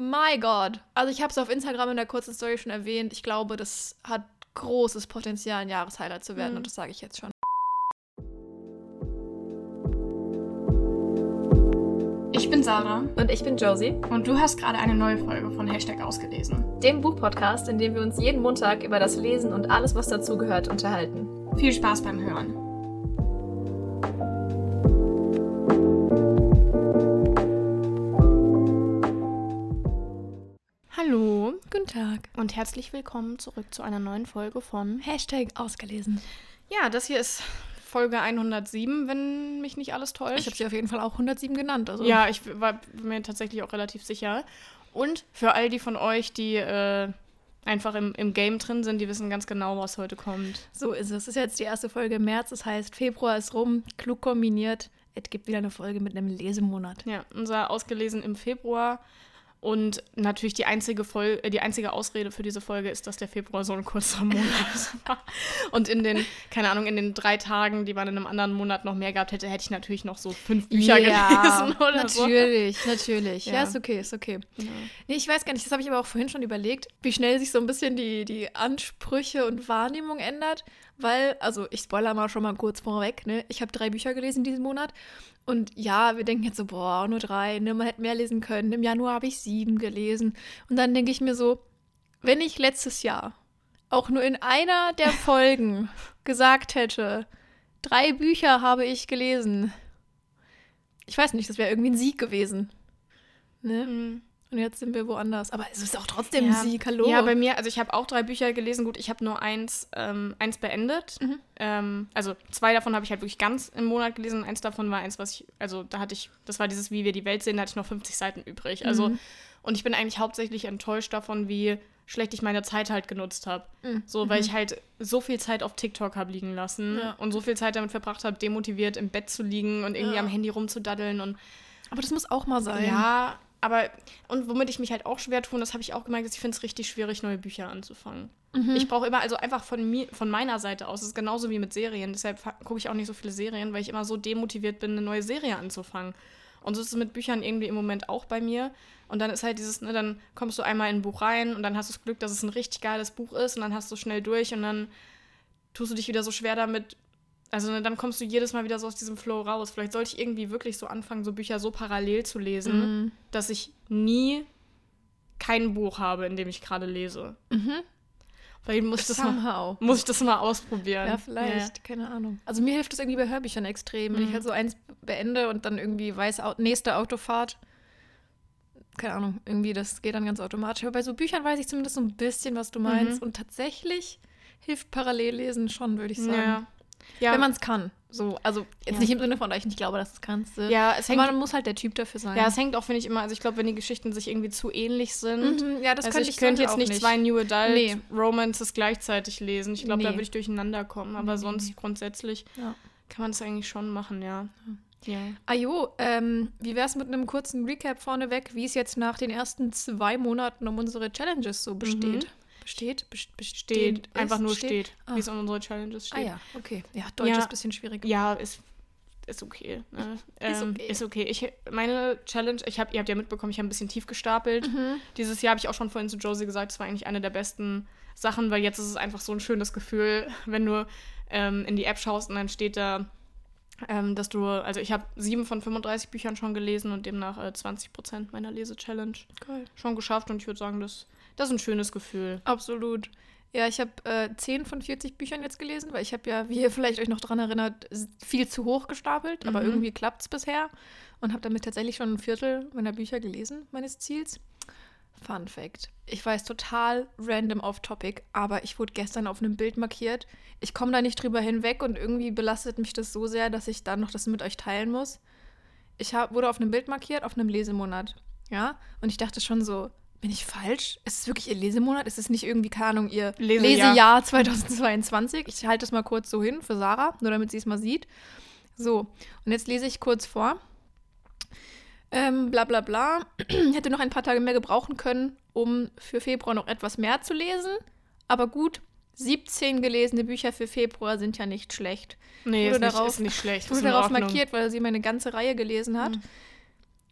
my God. Also ich habe es auf Instagram in der kurzen Story schon erwähnt. Ich glaube, das hat großes Potenzial, ein Jahreshighlight zu werden. Mhm. Und das sage ich jetzt schon. Ich bin Sarah Und ich bin Josie, und du hast gerade eine neue Folge von Hashtag ausgelesen. dem Buchpodcast, in dem wir uns jeden Montag über das Lesen und alles, was dazugehört, unterhalten. Viel Spaß beim Hören. Hallo Guten Tag. und herzlich willkommen zurück zu einer neuen Folge von. Hashtag ausgelesen. Ja, das hier ist Folge 107, wenn mich nicht alles täuscht. Ich habe sie auf jeden Fall auch 107 genannt. Also Ja, ich war mir tatsächlich auch relativ sicher. Und für all die von euch, die äh, einfach im, im Game drin sind, die wissen ganz genau, was heute kommt. So ist es. Es ist jetzt die erste Folge im März. Das heißt, Februar ist rum. Klug kombiniert. Es gibt wieder eine Folge mit einem Lesemonat. Ja, unser ausgelesen im Februar. Und natürlich die einzige, Fol äh, die einzige Ausrede für diese Folge ist, dass der Februar so ein kurzer Monat war. Und in den, keine Ahnung, in den drei Tagen, die man in einem anderen Monat noch mehr gehabt hätte, hätte ich natürlich noch so fünf Bücher gelesen oder so. natürlich, natürlich. Ja. Ja. ist okay, ist okay. Ja. Nee, ich weiß gar nicht, das habe ich aber auch vorhin schon überlegt, wie schnell sich so ein bisschen die, die Ansprüche und Wahrnehmung ändert. Weil, also ich spoiler mal schon mal kurz vorweg, ne? Ich habe drei Bücher gelesen diesen Monat. Und ja, wir denken jetzt so, boah, nur drei, ne? Man hätte mehr lesen können. Im Januar habe ich sieben gelesen. Und dann denke ich mir so, wenn ich letztes Jahr auch nur in einer der Folgen gesagt hätte, drei Bücher habe ich gelesen. Ich weiß nicht, das wäre irgendwie ein Sieg gewesen. Ne? Mhm. Und jetzt sind wir woanders. Aber es ist auch trotzdem Ja. Sieg, hallo. Ja, bei mir, also ich habe auch drei Bücher gelesen. Gut, ich habe nur eins, ähm, eins beendet. Mhm. Ähm, also zwei davon habe ich halt wirklich ganz im Monat gelesen. Eins davon war eins, was ich, also da hatte ich, das war dieses Wie wir die Welt sehen, da hatte ich noch 50 Seiten übrig. Also, Mhm. und ich bin eigentlich hauptsächlich enttäuscht davon, wie schlecht ich meine Zeit halt genutzt habe. Mhm. So, weil ich halt so viel Zeit auf TikTok habe liegen lassen Ja. und so viel Zeit damit verbracht habe, demotiviert im Bett zu liegen und irgendwie Ja. am Handy rumzudaddeln und Aber das muss auch mal sein. ja, aber und womit ich mich halt auch schwer tue, und das habe ich auch gemerkt, ist, ich finde es richtig schwierig, neue Bücher anzufangen. Mhm. Ich brauche immer, also einfach von mir, von meiner Seite aus, das ist genauso wie mit Serien. Deshalb gucke ich auch nicht so viele Serien, weil ich immer so demotiviert bin, eine neue Serie anzufangen. Und so ist es mit Büchern irgendwie im Moment auch bei mir. Und dann ist halt dieses, ne, dann kommst du einmal in ein Buch rein und dann hast du das Glück, dass es ein richtig geiles Buch ist und dann hast du schnell durch und dann tust du dich wieder so schwer damit. Also ne, dann kommst du jedes Mal wieder so aus diesem Flow raus. Vielleicht sollte ich irgendwie wirklich so anfangen, so Bücher so parallel zu lesen, Mhm. dass ich nie kein Buch habe, in dem ich gerade lese. Mhm. Vielleicht muss ich das mal, muss ich das mal ausprobieren. Ja, vielleicht, keine Ahnung. Also mir hilft das irgendwie bei Hörbüchern extrem. Wenn ich Mhm. halt so eins beende und dann irgendwie weiß, nächste Autofahrt, keine Ahnung, irgendwie das geht dann ganz automatisch. Aber bei so Büchern weiß ich zumindest so ein bisschen, was du meinst. Mhm. Und tatsächlich hilft Parallellesen schon, würde ich Ja. sagen. Ja. Ja, Wenn man es kann. So, also jetzt Ja. nicht im Sinne von, dass ich nicht glaube, dass du es kannst. ja, es hängt, Aber man muss halt der Typ dafür sein. ja, es hängt auch, finde ich, immer, also ich glaube, wenn die Geschichten sich irgendwie zu ähnlich sind. Mhm, ja, das also könnte ich ich könnte jetzt nicht zwei New Adult Nee. Romances gleichzeitig lesen. Ich glaube, da Nee. würde ich durcheinander kommen. Aber Nee, sonst grundsätzlich Ja. kann man das eigentlich schon machen, ja. Ja. Ajo, ähm, wie wär's mit einem kurzen Recap vorneweg, wie es jetzt nach den ersten zwei Monaten um unsere Challenges so besteht? Besteht? Besteht? Steht, ist, einfach nur steht, Ah. wie es in unsere Challenges steht. Ah ja, okay. Ja, Deutsch Ja. ist ein bisschen schwierig. Ja, ist, ist okay. Ne? Ist Ähm, okay. Ist okay. Ich, meine Challenge, ich hab, ihr habt ja mitbekommen, ich habe ein bisschen tief gestapelt. Mhm. Dieses Jahr habe ich auch schon vorhin zu Josie gesagt, es war eigentlich eine der besten Sachen, weil jetzt ist es einfach so ein schönes Gefühl, wenn du ähm, in die App schaust und dann steht da, ähm, dass du, also ich habe sieben von 35 Büchern schon gelesen und demnach äh, 20 Prozent meiner Lese-Challenge Cool. schon geschafft und ich würde sagen, das, das ist ein schönes Gefühl. Absolut. Ja, ich habe äh, 10 von 40 Büchern jetzt gelesen, weil ich habe ja, wie ihr vielleicht euch noch dran erinnert, viel zu hoch gestapelt, aber Mhm. irgendwie klappt es bisher und habe damit tatsächlich schon ein Viertel meiner Bücher gelesen, meines Ziels. Fun Fact. Ich weiß total random off topic, aber ich wurde gestern auf einem Bild markiert. Ich komme da nicht drüber hinweg und irgendwie belastet mich das so sehr, dass ich dann noch das mit euch teilen muss. Ich hab, wurde auf einem Bild markiert, auf einem Lesemonat. Ja, und ich dachte schon so, bin ich falsch? Ist es wirklich ihr Lesemonat? Ist es nicht irgendwie, keine Ahnung, ihr Lesejahr. Lesejahr 2022? Ich halte das mal kurz so hin für Sarah, nur damit sie es mal sieht. So, und jetzt lese ich kurz vor. Ähm, bla bla bla. Hätte noch ein paar Tage mehr gebrauchen können, um für Februar noch etwas mehr zu lesen. Aber gut, 17 gelesene Bücher für Februar sind ja nicht schlecht. Nee, ist nicht, darauf- ist nicht schlecht. Wurde darauf Ordnung. markiert, weil sie meine ganze Reihe gelesen hat. Mhm.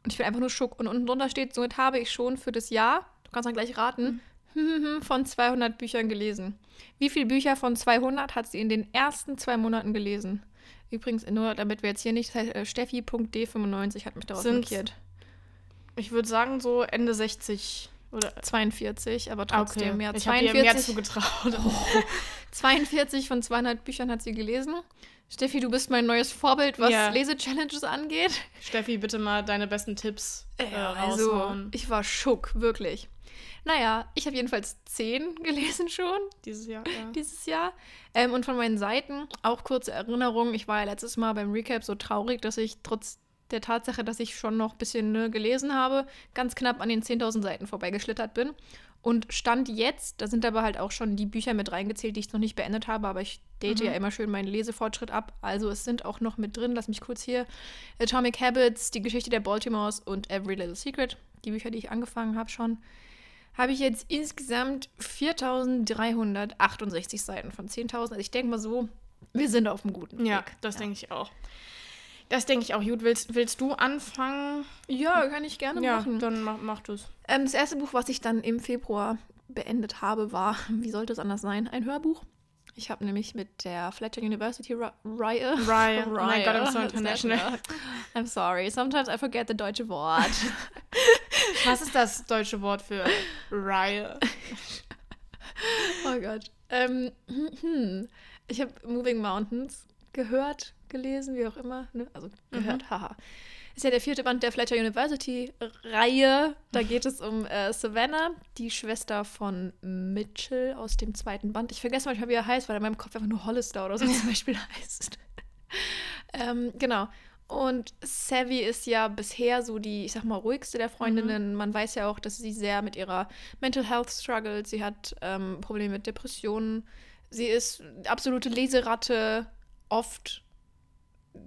Und ich bin einfach nur schock. Und unten drunter steht, somit habe ich schon für das Jahr, du kannst dann gleich raten, mhm. von 200 Büchern gelesen. Wie viele Bücher von 200 hat sie in den ersten zwei Monaten gelesen? Übrigens, nur damit wir jetzt hier nicht, das heißt, äh, Steffi.d95 hat mich darauf Sind- markiert. Ich würde sagen, so Ende 60 oder. 42, aber trotzdem, ja, ich habe ihr mehr 42, zugetraut. 42 von 200 Büchern hat sie gelesen. Steffi, du bist mein neues Vorbild, was Ja. Lese-Challenges angeht. Steffi, bitte mal deine besten Tipps äh, also, raushauen. ich war schock, wirklich. Naja, ich habe jedenfalls 10 gelesen schon Dieses Jahr, ja. dieses Jahr. Ähm, und von meinen Seiten, auch kurze Erinnerung, ich war ja letztes Mal beim Recap so traurig, dass ich trotz der Tatsache, dass ich schon noch ein bisschen ne, gelesen habe, ganz knapp an den 10.000 Seiten vorbeigeschlittert bin. Und Stand jetzt, da sind aber halt auch schon die Bücher mit reingezählt, die ich noch nicht beendet habe, aber ich date Mhm. ja immer schön meinen Lesefortschritt ab. Also es sind auch noch mit drin, lass mich kurz hier, Atomic Habits, die Geschichte der Baltimores und Every Little Secret, die Bücher, die ich angefangen habe schon, habe ich jetzt insgesamt 4.368 Seiten von 10.000. Also ich denke mal so, wir sind auf einem guten Ja, Weg. das denke ich auch. Das denke ich auch. Gut, willst, willst du anfangen? Ja, kann ich gerne Ja, machen. dann mach, mach du es. Ähm, das erste Buch, was ich dann im Februar beendet habe, war, wie sollte es anders sein, ein Hörbuch. Ich habe nämlich mit der Fletcher University Ri- Reihe. Rye. Oh mein Gott, I'm so international. I'm sorry. Sometimes I forget the deutsche Wort. Was ist das deutsche Wort für Rye? oh Gott. Ähm, hm. Ich habe Moving Mountains gehört, gelesen, wie auch immer. Ne? Also gehört, haha. Ist ja der vierte Band der Fletcher University-Reihe. Da geht es um äh, Savannah, die Schwester von Mitchell aus dem zweiten Band. Ich vergesse manchmal, wie er heißt, weil er in meinem Kopf einfach nur Hollister oder so zum Beispiel heißt. ähm, genau. Und Savvy ist ja bisher so die, ich sag mal, ruhigste der Freundinnen. Man weiß ja auch, dass sie sehr mit ihrer Mental Health struggelt. Sie hat ähm, Probleme mit Depressionen. Sie ist absolute Leseratte, oft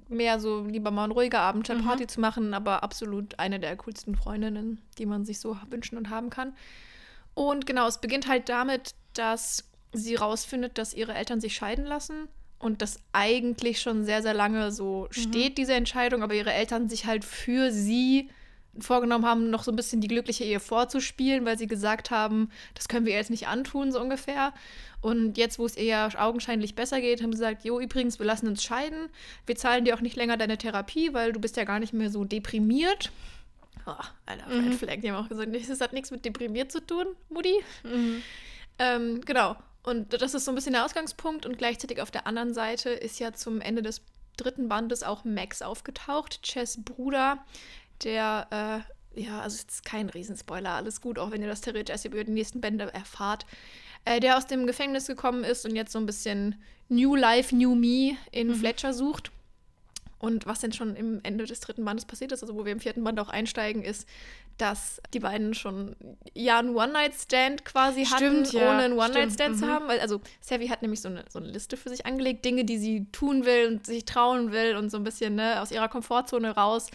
mehr so lieber mal ein ruhiger Abend statt Mhm. Party zu machen, aber absolut eine der coolsten Freundinnen, die man sich so wünschen und haben kann. Und genau, es beginnt halt damit, dass sie rausfindet, dass ihre Eltern sich scheiden lassen und das eigentlich schon sehr, sehr lange so steht, diese Entscheidung, aber ihre Eltern sich halt für sie vorgenommen haben, noch so ein bisschen die glückliche Ehe vorzuspielen, weil sie gesagt haben, das können wir ihr jetzt nicht antun, so ungefähr. Und jetzt, wo es ihr ja augenscheinlich besser geht, haben sie gesagt, jo, übrigens, wir lassen uns scheiden. Wir zahlen dir auch nicht länger deine Therapie, weil du bist ja gar nicht mehr so deprimiert. Oh, Alter, Red Mhm. Flag, die haben auch gesagt, das hat nichts mit deprimiert zu tun, Mutti. Mhm. Ähm, genau. Und das ist so ein bisschen der Ausgangspunkt. Und gleichzeitig auf der anderen Seite ist ja zum Ende des dritten Bandes auch Max aufgetaucht, Chess Bruder, der, äh, ja, also es ist kein Riesenspoiler, alles gut, auch wenn ihr das theoretisch erst über die nächsten Bände erfahrt, äh, der aus dem Gefängnis gekommen ist und jetzt so ein bisschen New Life, New Me in Fletcher sucht. Und was denn schon im Ende des dritten Bandes passiert ist, also wo wir im vierten Band auch einsteigen, ist, dass die beiden schon ja einen One-Night-Stand quasi hatten, Stimmt, ja. ohne einen One-Night-Stand Stimmt, zu mhm. haben. Weil, also Savvy hat nämlich so eine, so eine Liste für sich angelegt, Dinge, die sie tun will und sich trauen will und so ein bisschen ne, aus ihrer Komfortzone raus.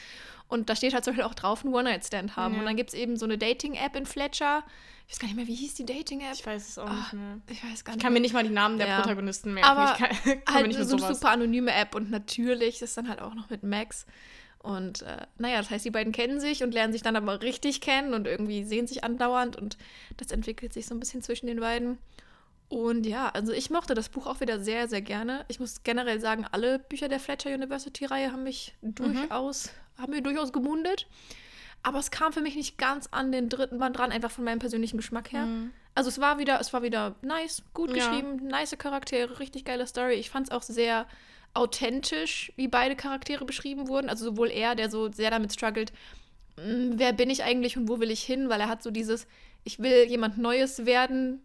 Und da steht halt zum Beispiel auch drauf, einen One-Night-Stand haben. Ja. Und dann gibt es eben so eine Dating-App in Fletcher. Ich weiß gar nicht mehr, wie hieß die Dating-App? Ich weiß es auch Ah, nicht mehr. Ich weiß gar Ich nicht kann mir nicht mal die Namen der Ja. Protagonisten merken. Aber ich kann, kann halt so eine super anonyme App und natürlich ist dann halt auch noch mit Max. Und äh, naja, das heißt, die beiden kennen sich und lernen sich dann aber richtig kennen und irgendwie sehen sich andauernd und das entwickelt sich so ein bisschen zwischen den beiden. Und ja, also ich mochte das Buch auch wieder sehr, sehr gerne. Ich muss generell sagen, alle Bücher der Fletcher University-Reihe haben mich durchaus, haben mir durchaus gemundet. Aber es kam für mich nicht ganz an den dritten Band dran, einfach von meinem persönlichen Geschmack her. Mhm. Also es war wieder, es war wieder nice, gut Ja. geschrieben, nice Charaktere, richtig geile Story. Ich fand es auch sehr authentisch, wie beide Charaktere beschrieben wurden. Also sowohl er, der so sehr damit struggelt, "Mm, wer bin ich eigentlich und wo will ich hin, weil er hat so dieses, ich will jemand Neues werden,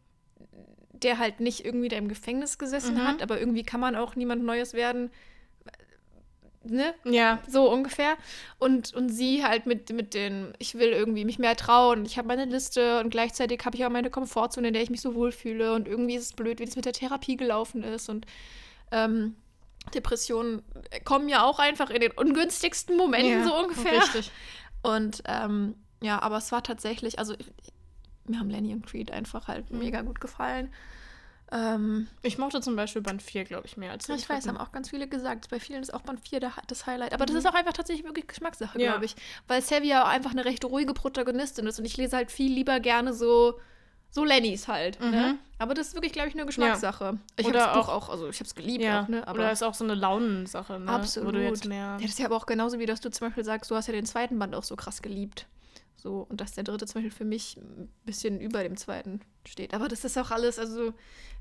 der halt nicht irgendwie da im Gefängnis gesessen Mhm. hat, aber irgendwie kann man auch niemand Neues werden. Ne? Ja. So ungefähr. Und, und sie halt mit, mit den, ich will irgendwie mich mehr trauen, ich habe meine Liste und gleichzeitig habe ich auch meine Komfortzone, in der ich mich so wohlfühle und irgendwie ist es blöd, wie das mit der Therapie gelaufen ist und ähm, Depressionen kommen ja auch einfach in den ungünstigsten Momenten ja. so ungefähr. Richtig. Und ähm, ja, aber es war tatsächlich, also ich, mir haben Lenny und Creed einfach halt Mhm. mega gut gefallen. Ähm, Ich mochte zum Beispiel Band 4, glaube ich, mehr als den ich weiß, dritten. haben auch ganz viele gesagt. Bei vielen ist auch Band 4 der, das Highlight. Aber das ist auch einfach tatsächlich wirklich Geschmackssache, Ja. glaube ich. Weil Savia auch einfach eine recht ruhige Protagonistin ist und ich lese halt viel lieber gerne so, so Lennys halt. Ne? Aber das ist wirklich, glaube ich, eine Geschmackssache. Ich habe das Buch auch- auch, also ich habe es geliebt Ja, auch, ne? Aber oder ist auch so eine Launensache, ne? Absolut. Wo du jetzt mehr... Ja, das ist ja aber auch genauso, wie dass du zum Beispiel sagst, du hast ja den zweiten Band auch so krass geliebt. So, und dass der dritte zum Beispiel für mich ein bisschen über dem zweiten steht. Aber das ist auch alles, also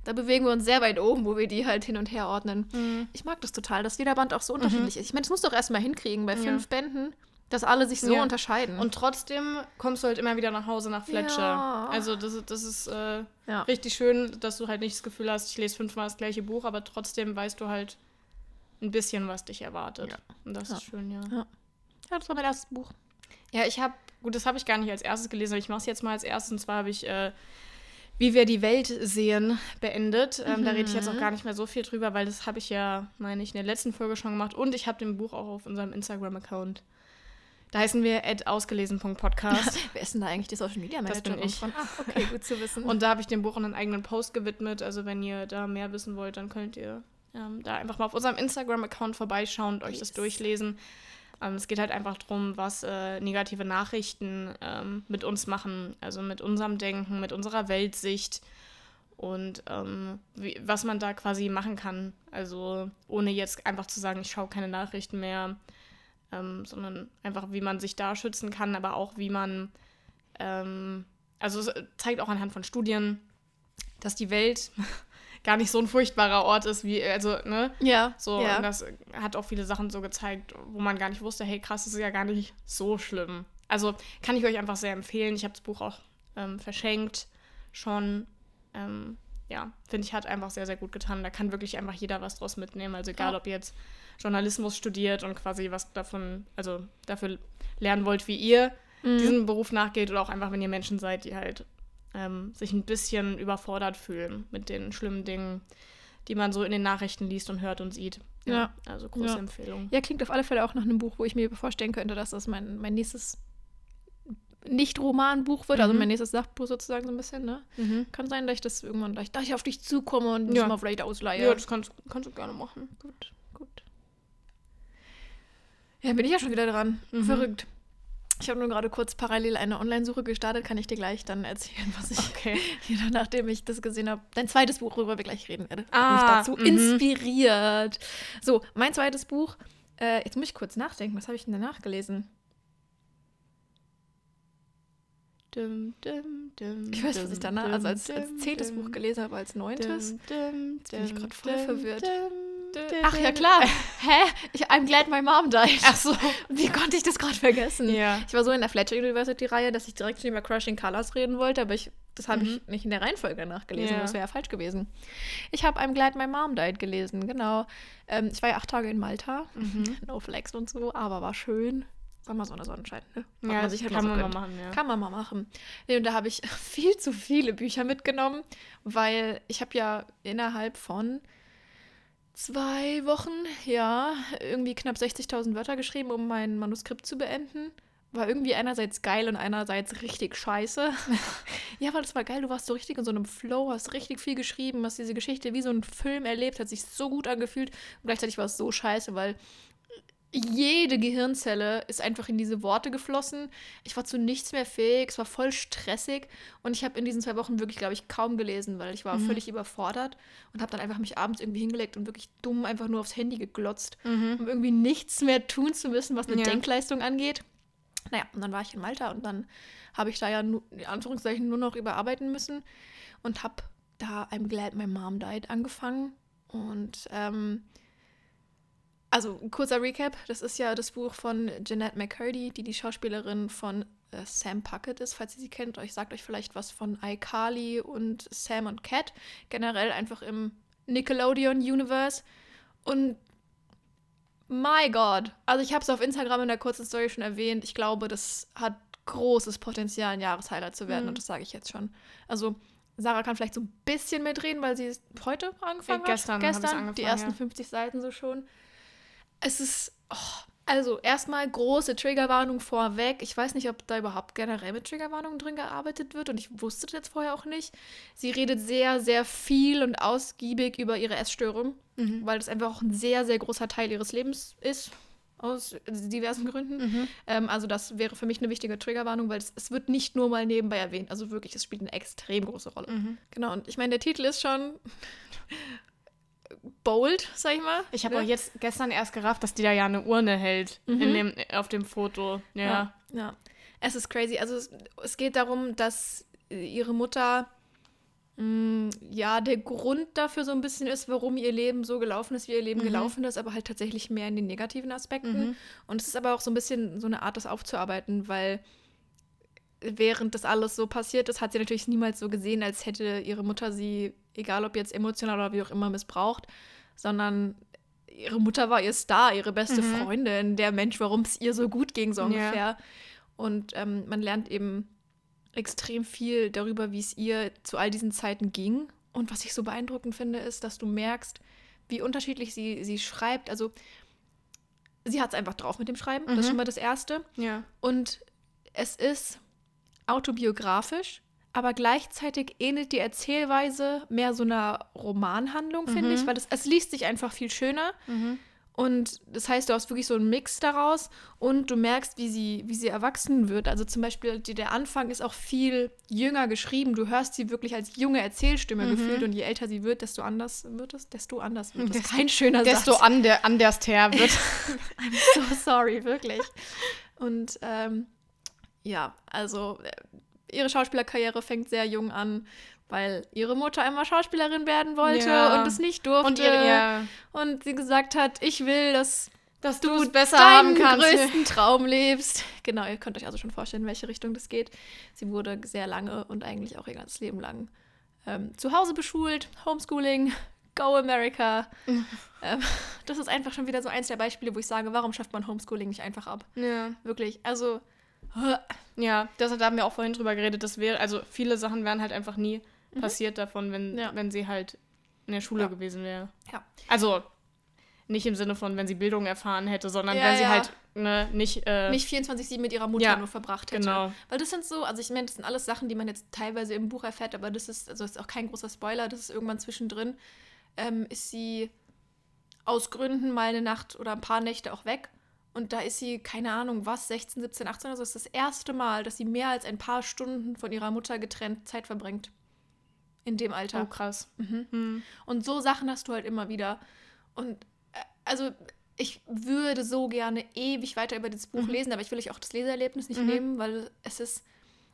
da bewegen wir uns sehr weit oben, wo wir die halt hin und her ordnen. Mhm. Ich mag das total, dass jeder Band auch so unterschiedlich ist. Ich meine, das musst du doch erstmal hinkriegen bei Ja. fünf Bänden, dass alle sich so Ja. unterscheiden. Und trotzdem kommst du halt immer wieder nach Hause nach Fletcher. Ja. Also das, ist- das ist äh, ja. richtig schön, dass du halt nicht das Gefühl hast, ich lese fünfmal das gleiche Buch, aber trotzdem weißt du halt ein bisschen, was dich erwartet. Ja. Und das Ja. ist schön, ja. Ja. ja, das war mein erstes Buch. Ja, ich habe, gut, das habe ich gar nicht als erstes gelesen, aber ich mache es jetzt mal als erstes. Und zwar habe ich äh, Wie wir die Welt sehen beendet. Ähm, Da rede ich jetzt auch gar nicht mehr so viel drüber, weil das habe ich ja, meine ich, in der letzten Folge schon gemacht. Und ich habe den Buch auch auf unserem Instagram-Account. Da heißen wir ausgelesen.podcast. Wer ist denn da eigentlich die Social Media Das bin Managerin ich. von? Ah, okay, gut zu wissen. Und da habe ich dem Buch einen eigenen Post gewidmet. Also wenn ihr da mehr wissen wollt, dann könnt ihr ähm, da einfach mal auf unserem Instagram-Account vorbeischauen und euch das Yes. durchlesen. Ähm, es geht halt einfach darum, was äh, negative Nachrichten ähm, mit uns machen. Also mit unserem Denken, mit unserer Weltsicht. Und ähm, wie, was man da quasi machen kann. Also ohne jetzt einfach zu sagen, ich schaue keine Nachrichten mehr. Ähm, sondern einfach, wie man sich da schützen kann, aber auch wie man ähm, also es zeigt auch anhand von Studien, dass die Welt gar nicht so ein furchtbarer Ort ist, wie, also, ne? ja, So, ja. und das hat auch viele Sachen so gezeigt, wo man gar nicht wusste, hey, krass, das ist ja gar nicht so schlimm. Also kann ich euch einfach sehr empfehlen. Ich habe das Buch auch ähm, verschenkt schon. Ähm, ja, finde ich, hat einfach sehr, sehr gut getan. Da kann wirklich einfach jeder was draus mitnehmen. Also egal, Ja. ob ihr jetzt Journalismus studiert und quasi was davon, also dafür lernen wollt, wie ihr Mhm. diesem Beruf nachgeht oder auch einfach, wenn ihr Menschen seid, die halt ähm, sich ein bisschen überfordert fühlen mit den schlimmen Dingen, die man so in den Nachrichten liest und hört und sieht. Ja. Also große Ja. Empfehlung. Ja, klingt auf alle Fälle auch nach einem Buch, wo ich mir vorstellen könnte, dass das mein, mein nächstes Nicht-Roman-Buch wird, also Mhm. mein nächstes Sachbuch sozusagen so ein bisschen, ne? Kann sein, dass ich das irgendwann gleich, dass ich auf dich zukomme und Ja. mal vielleicht ausleihe. Ja, das kannst, kannst du gerne machen. gut, gut. Ja, bin ich ja schon wieder dran. Mhm. Verrückt. Ich habe nur gerade kurz parallel eine Online-Suche gestartet, kann ich dir gleich dann erzählen, was ich, Okay. wieder, nachdem ich das gesehen habe, dein zweites Buch, worüber wir gleich reden werden, Ah, mich dazu mhm. inspiriert. So, mein zweites Buch, äh, jetzt muss ich kurz nachdenken, was habe ich denn danach gelesen? Dum, dum, dum, Ich weiß, was ich danach, also als, als zehntes Buch gelesen habe, als neuntes. Jetzt bin ich grad voll verwirrt. Ach ja, klar. Hä? Ich, I'm glad my mom died. Ach so. Wie konnte ich das gerade vergessen? Ja. Ich war so in der Fletcher University-Reihe, dass ich direkt schon über Crushing Colors reden wollte, aber ich, das habe ich nicht in der Reihenfolge nachgelesen. Ja. Das wäre ja falsch gewesen. Ich habe I'm Glad My Mom Died gelesen, genau. Ähm, ich war ja acht Tage in Malta. No flex und so, aber war schön. Sag mal so eine Sonnenschein, ne? Ja, man sich halt kann so man mal machen, ja. Kann man mal machen. Nee, und da habe ich viel zu viele Bücher mitgenommen, weil ich habe ja innerhalb von zwei Wochen, ja, irgendwie knapp 60.000 Wörter geschrieben, um mein Manuskript zu beenden. War irgendwie einerseits geil und einerseits richtig scheiße. ja, weil das war geil. Du warst so richtig in so einem Flow, hast richtig viel geschrieben, hast diese Geschichte wie so ein Film erlebt, hat sich so gut angefühlt. Und gleichzeitig war es so scheiße, weil jede Gehirnzelle ist einfach in diese Worte geflossen. Ich war zu nichts mehr fähig, es war voll stressig und ich habe in diesen zwei Wochen wirklich, glaube ich, kaum gelesen, weil ich war völlig überfordert und habe dann einfach mich abends irgendwie hingelegt und wirklich dumm einfach nur aufs Handy geglotzt, um irgendwie nichts mehr tun zu müssen, was eine Ja. Denkleistung angeht. Naja, und dann war ich in Malta und dann habe ich da ja nur, in Anführungszeichen nur noch überarbeiten müssen und habe da I'm Glad My Mom Died angefangen und ähm, also ein kurzer Recap, das ist ja das Buch von Jeanette McCurdy, die die Schauspielerin von äh, Sam Puckett ist, falls ihr sie kennt. Euch sagt euch vielleicht was von iCarly und Sam und Cat, generell einfach im Nickelodeon-Universe. Und my God, also ich habe es auf Instagram in der kurzen Story schon erwähnt, ich glaube, das hat großes Potenzial, ein Jahreshighlight zu werden Mhm. und das sage ich jetzt schon. Also Sarah kann vielleicht so ein bisschen mitreden, weil sie heute angefangen gestern hat. Gestern, angefangen, die ersten ja. 50 Seiten so schon. Es ist, oh, Also erstmal große Triggerwarnung vorweg. Ich weiß nicht, ob da überhaupt generell mit Triggerwarnungen drin gearbeitet wird und ich wusste das jetzt vorher auch nicht. Sie redet sehr, sehr viel und ausgiebig über ihre Essstörung, Mhm. weil das einfach auch ein sehr, sehr großer Teil ihres Lebens ist. Aus diversen Gründen. Mhm. Ähm, also, das wäre für mich eine wichtige Triggerwarnung, weil es, es wird nicht nur mal nebenbei erwähnt. Also wirklich, es spielt eine extrem große Rolle. Mhm. Genau, und ich meine, der Titel ist schon bold, sag ich mal. Ich habe ne? auch jetzt gestern erst gerafft, dass die da ja eine Urne hält Mhm. in dem, auf dem Foto. Ja. Ja, ja. Es ist crazy. Also es, es geht darum, dass ihre Mutter mh, ja der Grund dafür so ein bisschen ist, warum ihr Leben so gelaufen ist, wie ihr Leben Mhm. gelaufen ist, aber halt tatsächlich mehr in den negativen Aspekten. Mhm. Und es ist aber auch so ein bisschen so eine Art, das aufzuarbeiten, weil während das alles so passiert ist, hat sie natürlich niemals so gesehen, als hätte ihre Mutter sie, egal ob jetzt emotional oder wie auch immer, missbraucht, sondern ihre Mutter war ihr Star, ihre beste Mhm. Freundin, der Mensch, warum es ihr so gut ging, so Ja. ungefähr. Und ähm, man lernt eben extrem viel darüber, wie es ihr zu all diesen Zeiten ging. Und was ich so beeindruckend finde, ist, dass du merkst, wie unterschiedlich sie, sie schreibt. Also, sie hat es einfach drauf mit dem Schreiben. Das ist Mhm. schon mal das Erste. ja. Und es ist autobiografisch, aber gleichzeitig ähnelt die Erzählweise mehr so einer Romanhandlung, finde Mhm. ich, weil es, es liest sich einfach viel schöner. Mhm. Und das heißt, du hast wirklich so einen Mix daraus und du merkst, wie sie, wie sie erwachsen wird. Also zum Beispiel die, der Anfang ist auch viel jünger geschrieben. Du hörst sie wirklich als junge Erzählstimme Mhm. gefühlt und je älter sie wird, desto anders wird es, desto anders wird es. Desto- Kein schöner Desto Satz. an der, anders her wird. I'm so sorry, wirklich. Und ähm, ja, also äh, ihre Schauspielerkarriere fängt sehr jung an, weil ihre Mutter einmal Schauspielerin werden wollte Ja. und es nicht durfte. Und ihre, ja, Und sie gesagt hat, ich will, dass dass du es besser deinen haben kannst. größten Traum lebst. Genau, ihr könnt euch also schon vorstellen, in welche Richtung das geht. Sie wurde sehr lange und eigentlich auch ihr ganzes Leben lang ähm, zu Hause beschult, Homeschooling, Go America. ähm, das ist einfach schon wieder so eins der Beispiele, wo ich sage, warum schafft man Homeschooling nicht einfach ab? Ja. Wirklich, also Ja, das da haben wir auch vorhin drüber geredet. Das wäre, also viele Sachen wären halt einfach nie passiert davon, wenn, Mhm. Ja. wenn sie halt in der Schule Ja. gewesen wäre. Ja. Also nicht im Sinne von, wenn sie Bildung erfahren hätte, sondern Ja, wenn sie ja. halt ne, nicht. Äh, nicht 24-7 mit ihrer Mutter Ja, nur verbracht hätte. genau. Weil das sind so, also ich meine, das sind alles Sachen, die man jetzt teilweise im Buch erfährt, aber das ist, also das ist auch kein großer Spoiler, das ist irgendwann zwischendrin, ähm, ist sie aus Gründen mal eine Nacht oder ein paar Nächte auch weg. Und da ist sie, keine Ahnung, was, 16, 17, 18, also das ist das erste Mal, dass sie mehr als ein paar Stunden von ihrer Mutter getrennt Zeit verbringt. In dem Alter. Oh, krass. Mhm. Hm. Und so Sachen hast du halt immer wieder. Und äh, also ich würde so gerne ewig weiter über das Buch Mhm. lesen, aber ich will euch auch das Leseerlebnis nicht Mhm. nehmen, weil es ist.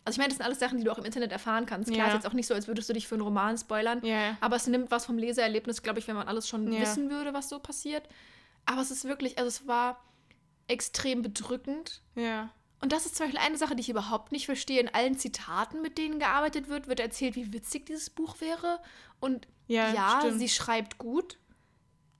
Also ich meine, das sind alles Sachen, die du auch im Internet erfahren kannst. Klar, Ja. ist jetzt auch nicht so, als würdest du dich für einen Roman spoilern. Ja. Aber es nimmt was vom Leseerlebnis, glaube ich, wenn man alles schon Ja. wissen würde, was so passiert. Aber es ist wirklich, also es war extrem bedrückend. Ja. Und das ist zum Beispiel eine Sache, die ich überhaupt nicht verstehe. In allen Zitaten, mit denen gearbeitet wird, wird erzählt, wie witzig dieses Buch wäre. Und Ja, ja, sie schreibt gut,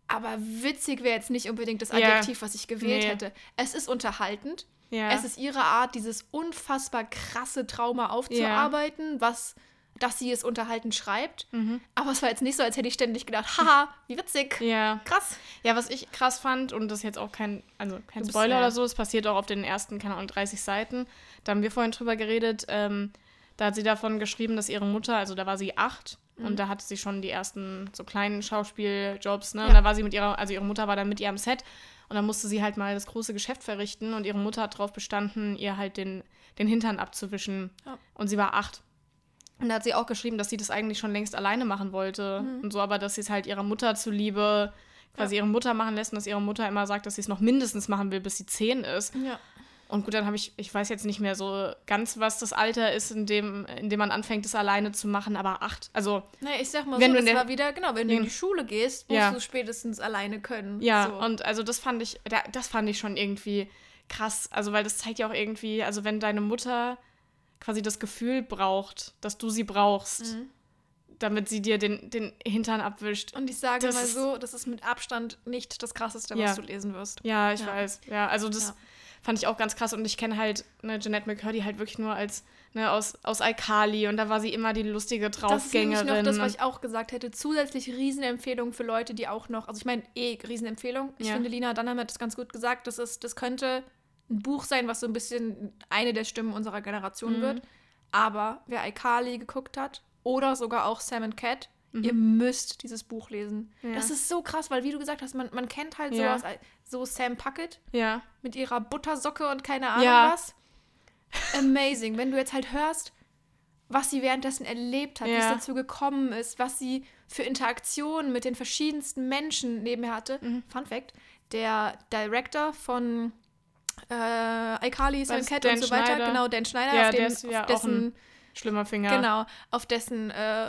aber witzig wäre jetzt nicht unbedingt das Ja. Adjektiv, was ich gewählt Nee. hätte. Es ist unterhaltend. Ja. Es ist ihre Art, dieses unfassbar krasse Trauma aufzuarbeiten, was, dass sie es unterhaltend schreibt. Mhm. Aber es war jetzt nicht so, als hätte ich ständig gedacht, haha, wie witzig. Ja. Krass. Ja, was ich krass fand, und das ist jetzt auch kein, also kein bist, Spoiler ja. oder so, das passiert auch auf den ersten, keine Ahnung, 30 Seiten. Da haben wir vorhin drüber geredet, ähm, da hat sie davon geschrieben, dass ihre Mutter, also da war sie acht und da hatte sie schon die ersten so kleinen Schauspieljobs, ne? Und Ja. da war sie mit ihrer, also ihre Mutter war dann mit ihr am Set und dann musste sie halt mal das große Geschäft verrichten und ihre Mutter hat darauf bestanden, ihr halt den, den Hintern abzuwischen. Ja. Und sie war acht. Und da hat sie auch geschrieben, dass sie das eigentlich schon längst alleine machen wollte. Und so, aber dass sie es halt ihrer Mutter zuliebe quasi ihre Mutter machen lässt und dass ihre Mutter immer sagt, dass sie es noch mindestens machen will, bis sie zehn ist. Ja. Und gut, dann habe ich, ich weiß jetzt nicht mehr so ganz, was das Alter ist, in dem, in dem man anfängt, es alleine zu machen, aber acht. Also, Naja, ich sag mal Wenn so, du das war wieder, genau, wenn du in die Schule gehst, musst Ja. du spätestens alleine können. ja, So. und also das fand ich, da- das fand ich schon irgendwie krass. Also, weil das zeigt ja auch irgendwie, also wenn deine Mutter quasi das Gefühl braucht, dass du sie brauchst, Mhm. damit sie dir den, den Hintern abwischt. Und ich sage Das mal so, das ist mit Abstand nicht das Krasseste, Ja. was du lesen wirst. Ja, ich Ja. weiß. Ja, also das Ja. fand ich auch ganz krass. Und ich kenne halt ne, Jeanette McCurdy halt wirklich nur als ne, aus, aus iCarly und da war sie immer die lustige Draufgängerin. Das ist noch das, was ich auch gesagt hätte. Zusätzlich Riesenempfehlung für Leute, die auch noch, also ich meine eh Riesenempfehlung. Ich ja. finde, Lina Dunham hat das ganz gut gesagt. Das, ist, das könnte ein Buch sein, was so ein bisschen eine der Stimmen unserer Generation mhm. wird. Aber wer iCarly geguckt hat oder sogar auch Sam and Cat, mhm. ihr müsst dieses Buch lesen. Ja. Das ist so krass, weil wie du gesagt hast, man, man kennt halt ja. sowas, so Sam Puckett ja. mit ihrer Buttersocke und keine Ahnung was amazing. Wenn du jetzt halt hörst, was sie währenddessen erlebt hat, wie es dazu gekommen ist, was sie für Interaktionen mit den verschiedensten Menschen nebenher hatte. Mhm. Fun Fact: Der Director von äh, iCarly, Sam Cat und so weiter, Schneider. genau, Dan Schneider, ja, auf, dem, ist, ja, auf dessen schlimmer Finger. Genau, auf dessen, äh,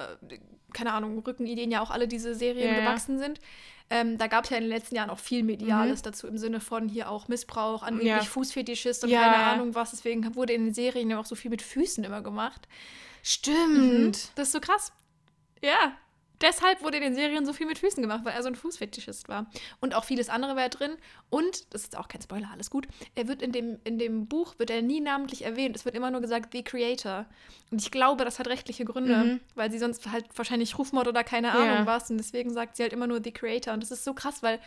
keine Ahnung, Rückenideen ja auch alle diese Serien gewachsen sind. Ähm, da gab es ja in den letzten Jahren auch viel Mediales mhm. dazu im Sinne von hier auch Missbrauch, angeblich ja. Fußfetischist und ja. keine Ahnung was. Deswegen wurde in den Serien ja auch so viel mit Füßen immer gemacht. Stimmt. Mhm. Das ist so krass. Ja. Deshalb wurde in den Serien so viel mit Füßen gemacht, weil er so ein Fußfetischist war. Und auch vieles andere war drin. Und, das ist auch kein Spoiler, alles gut, er wird in dem, in dem Buch, wird er nie namentlich erwähnt. Es wird immer nur gesagt, The Creator. Und ich glaube, das hat rechtliche Gründe, mhm. weil sie sonst halt wahrscheinlich Rufmord oder keine Ahnung yeah. was. Und deswegen sagt sie halt immer nur The Creator. Und das ist so krass, weil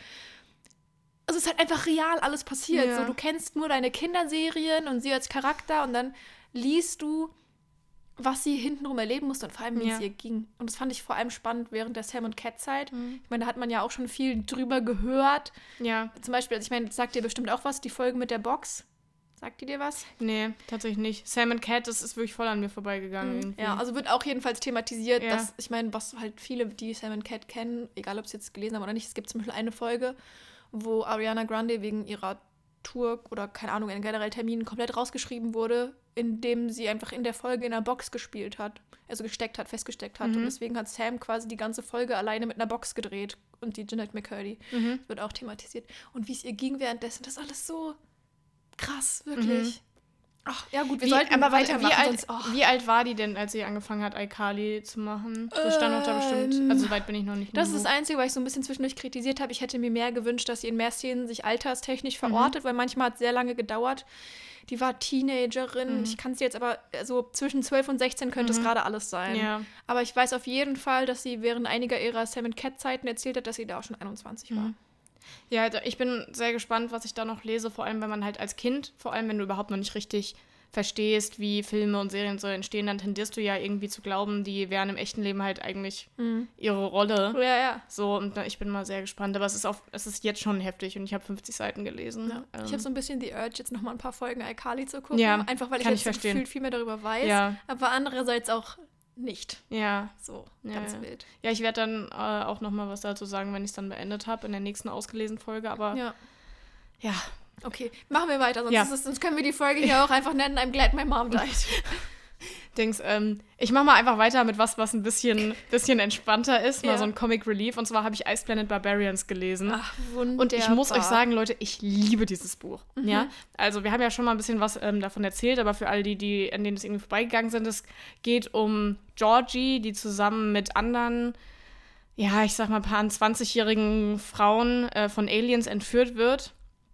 also es ist halt einfach real alles passiert. Ja. So, du kennst nur deine Kinderserien und sie als Charakter und dann liest du was sie hintenrum erleben musste und vor allem, wie ja. es ihr ging. Und das fand ich vor allem spannend während der Sam und Cat Zeit. Mhm. Ich meine, da hat man ja auch schon viel drüber gehört. Ja. Zum Beispiel, also ich meine, sagt dir bestimmt auch was, die Folge mit der Box. Sagt die dir was? Nee, tatsächlich nicht. Sam und Cat, das ist wirklich voll an mir vorbeigegangen. Mhm. Ja, also wird auch jedenfalls thematisiert, ja. dass, ich meine, was halt viele, die Sam und Cat kennen, egal ob sie jetzt gelesen haben oder nicht, es gibt zum Beispiel eine Folge, wo Ariana Grande wegen ihrer Tour oder keine Ahnung, in generell Terminen komplett rausgeschrieben wurde, indem sie einfach in der Folge in einer Box gespielt hat, also gesteckt hat, festgesteckt hat. Mhm. Und deswegen hat Sam quasi die ganze Folge alleine mit einer Box gedreht und die Jeanette McCurdy. Mhm. wird auch thematisiert. Und wie es ihr ging währenddessen, das ist alles so krass, wirklich. Mhm. Ach, ja gut, wir wie, sollten aber weitermachen. Wie alt, sonst, oh. wie alt war die denn, als sie angefangen hat, iCarly zu machen? Das stand doch da bestimmt. Ähm, also weit bin ich noch nicht. Das ist das Einzige, was ich so ein bisschen zwischendurch kritisiert habe. Ich hätte mir mehr gewünscht, dass sie in mehr Szenen sich alterstechnisch mhm. verortet, mhm. weil manchmal hat es sehr lange gedauert. Die war Teenagerin. Mhm. Ich kann sie jetzt aber, so zwischen 12 und 16 könnte mhm. es gerade alles sein. Ja. Aber ich weiß auf jeden Fall, dass sie während einiger ihrer Sam Cat-Zeiten erzählt hat, dass sie da auch schon 21 war. Ja, ich bin sehr gespannt, was ich da noch lese, vor allem wenn man halt als Kind, vor allem wenn du überhaupt noch nicht richtig verstehst, wie Filme und Serien so entstehen, dann tendierst du ja irgendwie zu glauben, die wären im echten Leben halt eigentlich mhm. ihre Rolle. Ja, ja. So, und ich bin mal sehr gespannt. Aber es ist, auf, es ist jetzt schon heftig und ich habe 50 Seiten gelesen. Ja. Ähm. Ich habe so ein bisschen die Urge, jetzt nochmal ein paar Folgen iCarly zu gucken. Ja, einfach weil ich jetzt ich gefühlt viel mehr darüber weiß. Ja. Aber andererseits auch nicht. Ja. So, ja, ganz ja. wild. Ja, ich werde dann äh, auch nochmal was dazu sagen, wenn ich es dann beendet habe, in der nächsten ausgelesenen Folge. Aber ja, ja Okay, machen wir weiter, sonst, ja. es, sonst können wir die Folge hier auch einfach nennen, I'm glad my mom died. Dings, ähm, ich mache mal einfach weiter mit was, was ein bisschen, bisschen entspannter ist, ja. mal so ein Comic Relief. Und zwar habe ich Ice Planet Barbarians gelesen. Ach, wunderbar. Und ich muss euch sagen, Leute, ich liebe dieses Buch. Mhm. Ja, also wir haben ja schon mal ein bisschen was ähm, davon erzählt, aber für alle die, die an denen es irgendwie vorbeigegangen sind, es geht um Georgie, die zusammen mit anderen ja, ich sag mal, paar 20-jährigen Frauen äh, von Aliens entführt wird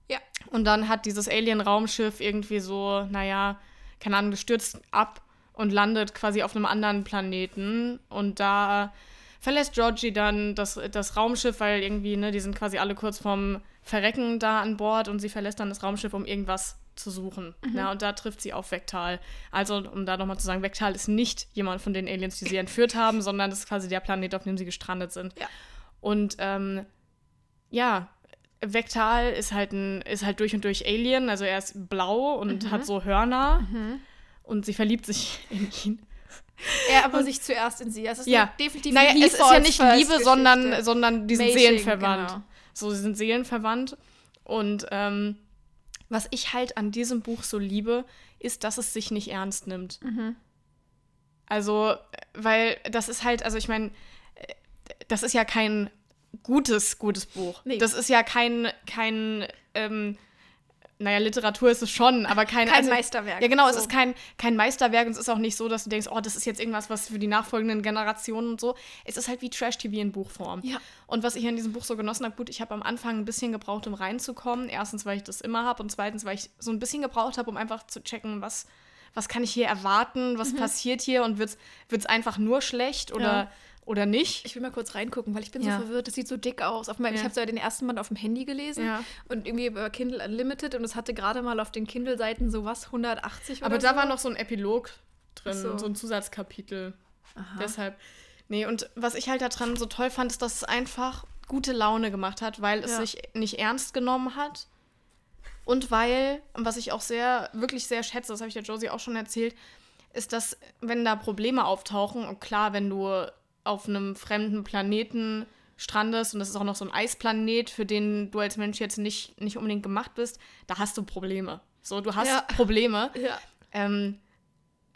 ja. Und dann hat dieses Alien-Raumschiff irgendwie so, naja, keine Ahnung, gestürzt ab und landet quasi auf einem anderen Planeten. Und da verlässt Georgie dann das, das Raumschiff, weil irgendwie, ne, die sind quasi alle kurz vorm Verrecken da an Bord und sie verlässt dann das Raumschiff, um irgendwas zu suchen. Mhm. Ja, und da trifft sie auf Vektal. Also, um da nochmal zu sagen, Vektal ist nicht jemand von den Aliens, die sie entführt haben, sondern das ist quasi der Planet, auf dem sie gestrandet sind. Ja. Und ähm, ja, Vektal ist halt ein, ist halt durch und durch Alien, also er ist blau und mhm. hat so Hörner mhm. Und sie verliebt sich in ihn. Er aber und, sich zuerst in sie. Es ist ja. definitiv naja, es ist ja nicht Liebe, sondern, sondern die sind Mating, seelenverwandt. Genau. So, sie sind seelenverwandt. Und ähm, was ich halt an diesem Buch so liebe, ist, dass es sich nicht ernst nimmt. Mhm. Also, weil das ist halt, also ich meine, das ist ja kein gutes, gutes Buch. Nee. Das ist ja kein, kein ähm, naja, Literatur ist es schon, aber kein, Kein also, Meisterwerk. Ja, genau, es So. ist kein, kein Meisterwerk und es ist auch nicht so, dass du denkst, oh, das ist jetzt irgendwas, was für die nachfolgenden Generationen und so. Es ist halt wie Trash-TV in Buchform. Ja. Und was ich an diesem Buch so genossen habe, gut, ich habe am Anfang ein bisschen gebraucht, um reinzukommen. Erstens, weil ich das immer habe und zweitens, weil ich so ein bisschen gebraucht habe, um einfach zu checken, was, was kann ich hier erwarten, was passiert hier und wird es einfach nur schlecht oder, Mhm. Ja. Oder nicht. Ich will mal kurz reingucken, weil ich bin Ja. so verwirrt. Das sieht so dick aus. Auf Ich Ja. habe so den ersten Band auf dem Handy gelesen Ja. und irgendwie über Kindle Unlimited und es hatte gerade mal auf den Kindle-Seiten so was, 180 Aber oder da so. war noch so ein Epilog drin, so. so. ein Zusatzkapitel. Aha. Deshalb. Nee, und was ich halt daran so toll fand, ist, dass es einfach gute Laune gemacht hat, weil es sich nicht ernst genommen hat. Und weil, und was ich auch sehr, wirklich sehr schätze, das habe ich der Josie auch schon erzählt, ist, dass, wenn da Probleme auftauchen, und klar, wenn du auf einem fremden Planeten strandest und das ist auch noch so ein Eisplanet, für den du als Mensch jetzt nicht, nicht unbedingt gemacht bist, da hast du Probleme. So, du hast Ja. Probleme. Ja. Ähm,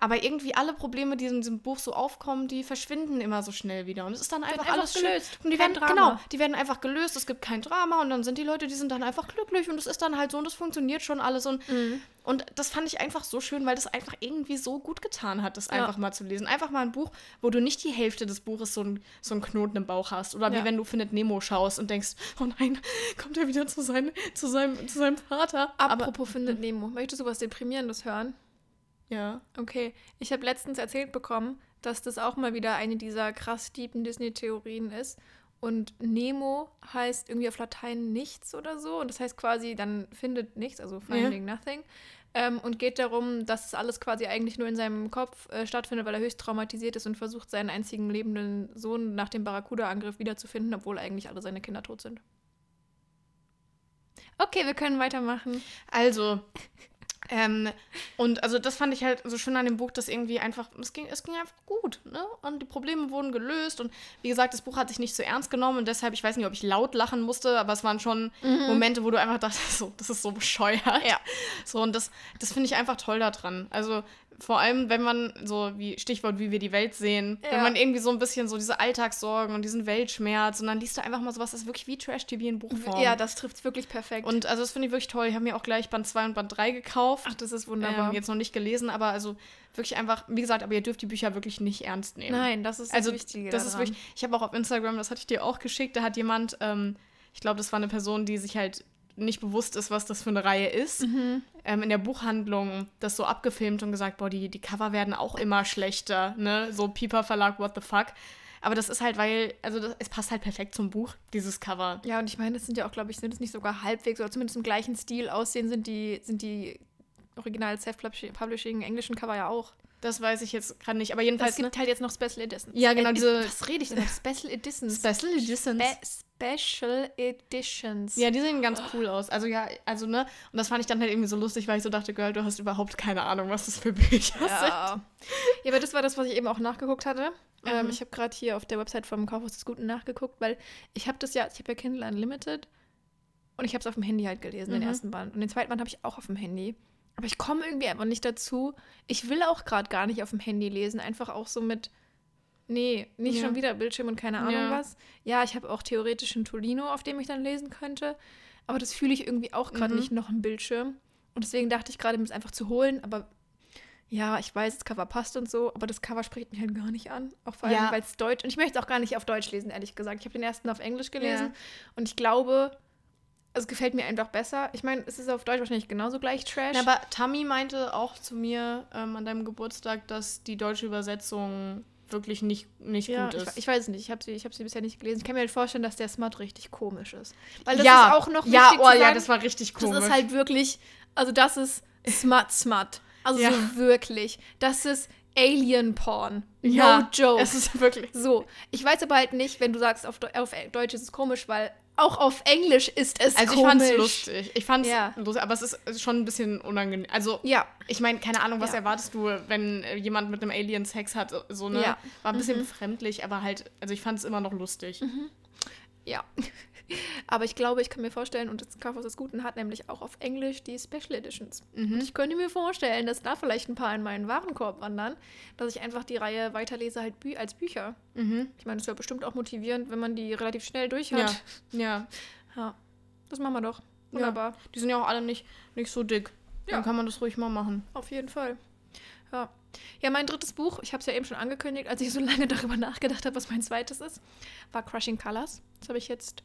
aber irgendwie alle Probleme, die in diesem Buch so aufkommen, die verschwinden immer so schnell wieder. Und es ist dann einfach, einfach alles gelöst. Schön. Und die Kein werden, Drama. genau, die werden einfach gelöst. Es gibt kein Drama und dann sind die Leute, die sind dann einfach glücklich und es ist dann halt so und es funktioniert schon alles. Und, Mhm. und das fand ich einfach so schön, weil das einfach irgendwie so gut getan hat, das Ja. einfach mal zu lesen. Einfach mal ein Buch, wo du nicht die Hälfte des Buches so, ein, so einen Knoten im Bauch hast. Oder wie Ja. wenn du Findet Nemo schaust und denkst, oh nein, kommt er wieder zu, sein, zu, seinem, zu seinem Vater. Aber, Apropos Findet Nemo. Möchtest du was Deprimierendes hören? Ja. Okay. Ich habe letztens erzählt bekommen, dass das auch mal wieder eine dieser krass tiefen Disney-Theorien ist. Und Nemo heißt irgendwie auf Latein nichts oder so. Und das heißt quasi, dann findet nichts, also finding nothing. Ähm, und geht darum, dass es alles quasi eigentlich nur in seinem Kopf äh, stattfindet, weil er höchst traumatisiert ist und versucht, seinen einzigen lebenden Sohn nach dem Barracuda-Angriff wiederzufinden, obwohl eigentlich alle seine Kinder tot sind. Okay, wir können weitermachen. Also, ähm, und also das fand ich halt so schön an dem Buch, dass irgendwie einfach, es ging, es ging einfach gut, ne? Und die Probleme wurden gelöst und wie gesagt, das Buch hat sich nicht zu ernst genommen und deshalb, ich weiß nicht, ob ich laut lachen musste, aber es waren schon Momente, wo du einfach dachtest, so, das ist so bescheuert. Ja. So, und das, das finde ich einfach toll daran. Also, vor allem, wenn man so wie Stichwort, wie wir die Welt sehen, wenn Ja. man irgendwie so ein bisschen so diese Alltagssorgen und diesen Weltschmerz und dann liest du einfach mal sowas, das ist wirklich wie Trash-TV in Buchform. Ja, das trifft es wirklich perfekt. Und also das finde ich wirklich toll. Ich habe mir auch gleich Band 2 und Band 3 gekauft. Ach, das ist wunderbar. Ähm, jetzt noch nicht gelesen, aber also wirklich einfach, wie gesagt, aber ihr dürft die Bücher wirklich nicht ernst nehmen. Nein, das ist also das Wichtige. das ist wirklich, ich habe auch auf Instagram, das hatte ich dir auch geschickt, da hat jemand, ähm, ich glaube, das war eine Person, die sich halt nicht bewusst ist, was das für eine Reihe ist, Mhm. ähm, in der Buchhandlung das so abgefilmt und gesagt, boah, die, die Cover werden auch immer schlechter, ne? So Piper Verlag, what the fuck. Aber das ist halt, weil, also das, es passt halt perfekt zum Buch, dieses Cover. Ja, und ich meine, das sind ja auch, glaube ich, sind es nicht sogar halbwegs oder zumindest im gleichen Stil aussehen, sind die, sind die original Self-Publishing englischen Cover ja auch. Das weiß ich jetzt gerade nicht, aber Es jedenfalls, ne? gibt halt jetzt noch Special Editions. Ja, genau, Äh, diese- Was rede ich denn? Special Editions. Special Editions. Spe Special Editions. Ja, die sehen ganz cool aus. Also ja, also ne, und das fand ich dann halt irgendwie so lustig, weil ich so dachte, Girl, du hast überhaupt keine Ahnung, was das für Bücher sind. Ja. ja, aber das war das, was ich eben auch nachgeguckt hatte. Ähm, Mhm. ich habe gerade hier auf der Website vom Kaufhaus des Guten nachgeguckt, weil ich habe das ja, ich habe ja Kindle Unlimited und ich habe es auf dem Handy halt gelesen, den Mhm. ersten Band. Und den zweiten Band habe ich auch auf dem Handy. Aber ich komme irgendwie einfach nicht dazu. Ich will auch gerade gar nicht auf dem Handy lesen, einfach auch so mit, nee, nicht Ja. schon wieder Bildschirm und keine Ahnung Ja. was. Ja, ich habe auch theoretisch einen Tolino, auf dem ich dann lesen könnte. Aber das fühle ich irgendwie auch gerade Mhm. nicht noch im Bildschirm. Und deswegen dachte ich gerade, mir das einfach zu holen. Aber ja, ich weiß, das Cover passt und so, aber das Cover spricht mich halt gar nicht an. Auch vor allem, Ja. weil es Deutsch. Und ich möchte es auch gar nicht auf Deutsch lesen, ehrlich gesagt. Ich habe den ersten auf Englisch gelesen. Ja. Und ich glaube, es gefällt mir einfach besser. Ich meine, es ist auf Deutsch wahrscheinlich genauso gleich Trash. Na, aber Tammy meinte auch zu mir ähm, an deinem Geburtstag, dass die deutsche Übersetzung wirklich nicht, nicht ja, gut ich, ist. ich weiß es nicht. Ich habe sie, ich hab sie bisher nicht gelesen. Ich kann mir halt vorstellen, dass der Smut richtig komisch ist. Weil das ja, ist auch noch ja, oh sagen. ja, das war richtig komisch. Das ist halt wirklich, also das ist Smut Smut. Also Ja. so wirklich. Das ist Alien Porn. No ja, joke. Es ist wirklich. So, ich weiß aber halt nicht, wenn du sagst, auf, auf Deutsch ist es komisch, weil auch auf Englisch ist es Also ich komisch. fand's lustig. Ich fand's Ja. lustig, aber es ist, schon ein bisschen unangenehm. Also Ja, Ich meine, keine Ahnung, was Ja. erwartest du, wenn äh, jemand mit einem Alien Sex hat, so ne? Ja. War ein bisschen befremdlich, aber halt, also ich fand es immer noch lustig. ja. Aber ich glaube, ich kann mir vorstellen, und das Kaufhaus des Guten hat nämlich auch auf Englisch die Special Editions. Mhm. Und ich könnte mir vorstellen, dass da vielleicht ein paar in meinen Warenkorb wandern, dass ich einfach die Reihe weiterlese halt bü als Bücher. Mhm. Ich meine, das ist ja bestimmt auch motivierend, wenn man die relativ schnell durch Ja. hat. Ja. Ja. Das machen wir doch. Wunderbar. Die sind ja auch alle nicht, nicht so dick. Ja. Dann kann man das ruhig mal machen. Auf jeden Fall. Ja. Ja, mein drittes Buch, ich habe es ja eben schon angekündigt, als ich so lange darüber nachgedacht habe, was mein zweites ist, war Crushing Colors. Das habe ich jetzt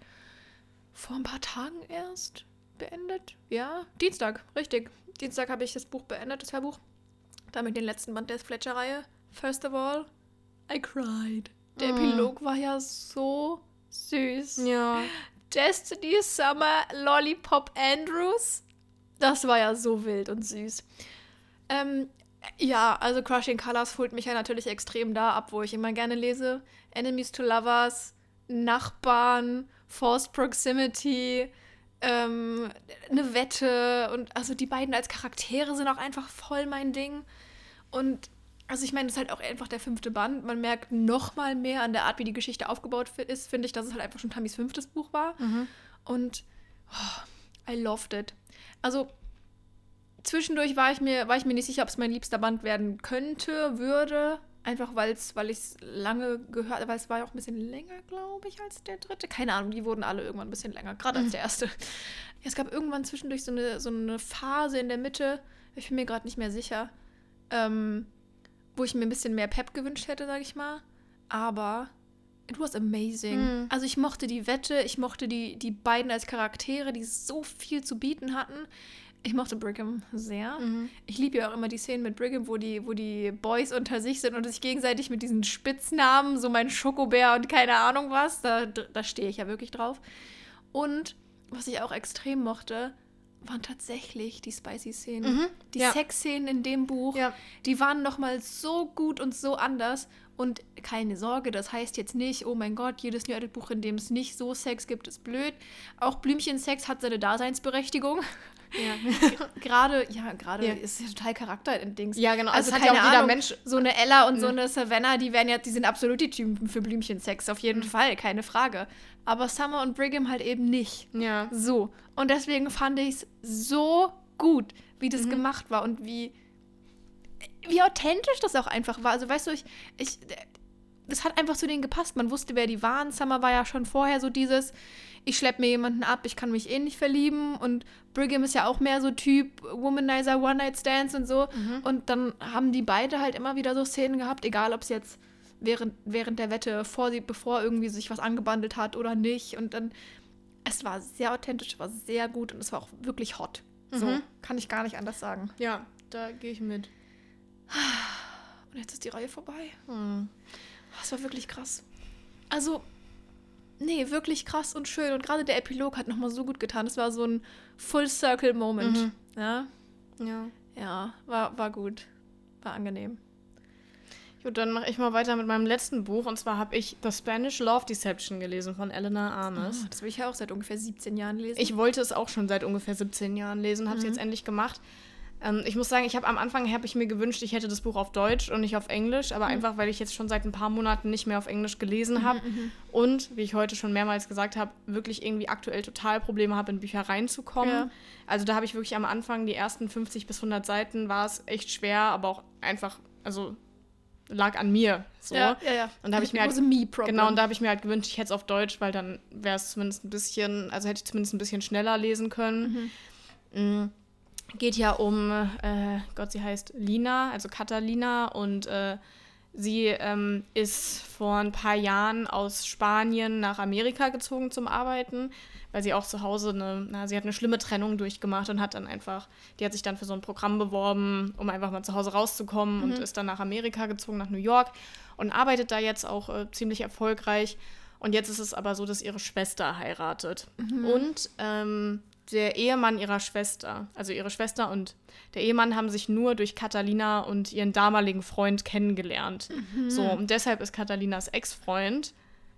vor ein paar Tagen erst beendet. Ja, Dienstag, richtig. Dienstag habe ich das Buch beendet, das Hörbuch. Damit den letzten Band der Fletcher-Reihe. First of all, I cried. Der Mm. Epilog war ja so süß. Ja. Destiny Summer Lollipop Andrews. Das war ja so wild und süß. Ähm, ja, also Crushing Colors holt mich ja natürlich extrem da ab, wo ich immer gerne lese. Enemies to Lovers, Nachbarn, Forced Proximity, ähm, eine Wette und also die beiden als Charaktere sind auch einfach voll mein Ding. Und also ich meine, das ist halt auch einfach der fünfte Band. Man merkt noch mal mehr an der Art, wie die Geschichte aufgebaut ist, finde ich, dass es halt einfach schon Tamis fünftes Buch war. Und oh, I loved it. Also zwischendurch war ich mir, war ich mir nicht sicher, ob es mein liebster Band werden könnte, würde. Einfach weil's, weil ich es lange gehört weil es war ja auch ein bisschen länger, glaube ich, als der dritte. Keine Ahnung, die wurden alle irgendwann ein bisschen länger, gerade als der erste. Ja, es gab irgendwann zwischendurch so eine, so eine Phase in der Mitte, ich bin mir gerade nicht mehr sicher, ähm, wo ich mir ein bisschen mehr Pep gewünscht hätte, sag ich mal. Aber it was amazing. Mhm. Also ich mochte die Wette, ich mochte die, die beiden als Charaktere, die so viel zu bieten hatten. Ich mochte Brigham sehr. Mhm. Ich liebe ja auch immer die Szenen mit Brigham, wo die, wo die Boys unter sich sind und sich gegenseitig mit diesen Spitznamen, so mein Schokobär und keine Ahnung was, da, da stehe ich ja wirklich drauf. Und was ich auch extrem mochte, waren tatsächlich die Spicy-Szenen. Mhm, Die ja. Sexszenen in dem Buch, Ja. die waren nochmal so gut und so anders. Und keine Sorge, das heißt jetzt nicht, oh mein Gott, jedes New Adult Buch, in dem es nicht so Sex gibt, ist blöd. Auch Blümchensex hat seine Daseinsberechtigung. Ja. Gerade, ja, gerade Ja. ist ja total Charakterdings. Ja, genau. Also Also hat ja keine auch jeder Ahnung, Mensch. So eine Ella und so Ne. eine Savannah, die werden ja, die sind absolut die Typen für Blümchensex, auf jeden Fall, keine Frage. Aber Summer und Brigham halt eben nicht. Ja. So. Und deswegen fand ich es so gut, wie Mhm. das gemacht war und wie, wie authentisch das auch einfach war. Also, weißt du, ich, ich, das hat einfach zu denen gepasst. Man wusste, wer die waren. Summer war ja schon vorher so dieses, ich schlepp mir jemanden ab, ich kann mich eh nicht verlieben. Und Brigham ist ja auch mehr so Typ Womanizer, One-Night-Stands und so. Mhm. Und dann haben die beide halt immer wieder so Szenen gehabt, egal ob es jetzt während, während der Wette, vor sie, bevor irgendwie sich was angebandelt hat oder nicht. Und dann, es war sehr authentisch, es war sehr gut und es war auch wirklich hot. So, Mhm. kann ich gar nicht anders sagen. Ja, da gehe ich mit. Und jetzt ist die Reihe vorbei. Hm. Das war wirklich krass. Also, nee, wirklich krass und schön. Und gerade der Epilog hat nochmal so gut getan. Es war so ein Full-Circle-Moment. Mhm. Ja, Ja. ja war, war gut. War angenehm. Gut, dann mache ich mal weiter mit meinem letzten Buch. Und zwar habe ich The Spanish Love Deception gelesen von Eleanor Arnes. Oh, das will ich ja auch seit ungefähr 17 Jahren lesen. Ich wollte es auch schon seit ungefähr 17 Jahren lesen, habe es jetzt endlich gemacht. Ähm, ich muss sagen, ich habe am Anfang habe ich mir gewünscht, ich hätte das Buch auf Deutsch und nicht auf Englisch, aber einfach weil ich jetzt schon seit ein paar Monaten nicht mehr auf Englisch gelesen habe und wie ich heute schon mehrmals gesagt habe, wirklich irgendwie aktuell total Probleme habe in Bücher reinzukommen. Ja. Also da habe ich wirklich am Anfang die ersten 50 bis 100 Seiten war es echt schwer, aber auch einfach also lag an mir so. Ja, ja, ja. Und da habe ich mir halt. Genau, und da habe ich mir halt gewünscht, ich hätte es auf Deutsch, weil dann wäre es zumindest ein bisschen, also hätte ich zumindest ein bisschen schneller lesen können. Mm. Geht ja um, äh, Gott, sie heißt Lina, also Catalina, und äh, sie ähm, ist vor ein paar Jahren aus Spanien nach Amerika gezogen zum Arbeiten, weil sie auch zu Hause eine, na, sie hat eine schlimme Trennung durchgemacht und hat dann einfach, die hat sich dann für so ein Programm beworben, um einfach mal zu Hause rauszukommen und ist dann nach Amerika gezogen, nach New York und arbeitet da jetzt auch äh, ziemlich erfolgreich. Und jetzt ist es aber so, dass ihre Schwester heiratet. Und ähm, der Ehemann ihrer Schwester, also ihre Schwester und der Ehemann haben sich nur durch Catalina und ihren damaligen Freund kennengelernt. So, und deshalb ist Catalinas Ex-Freund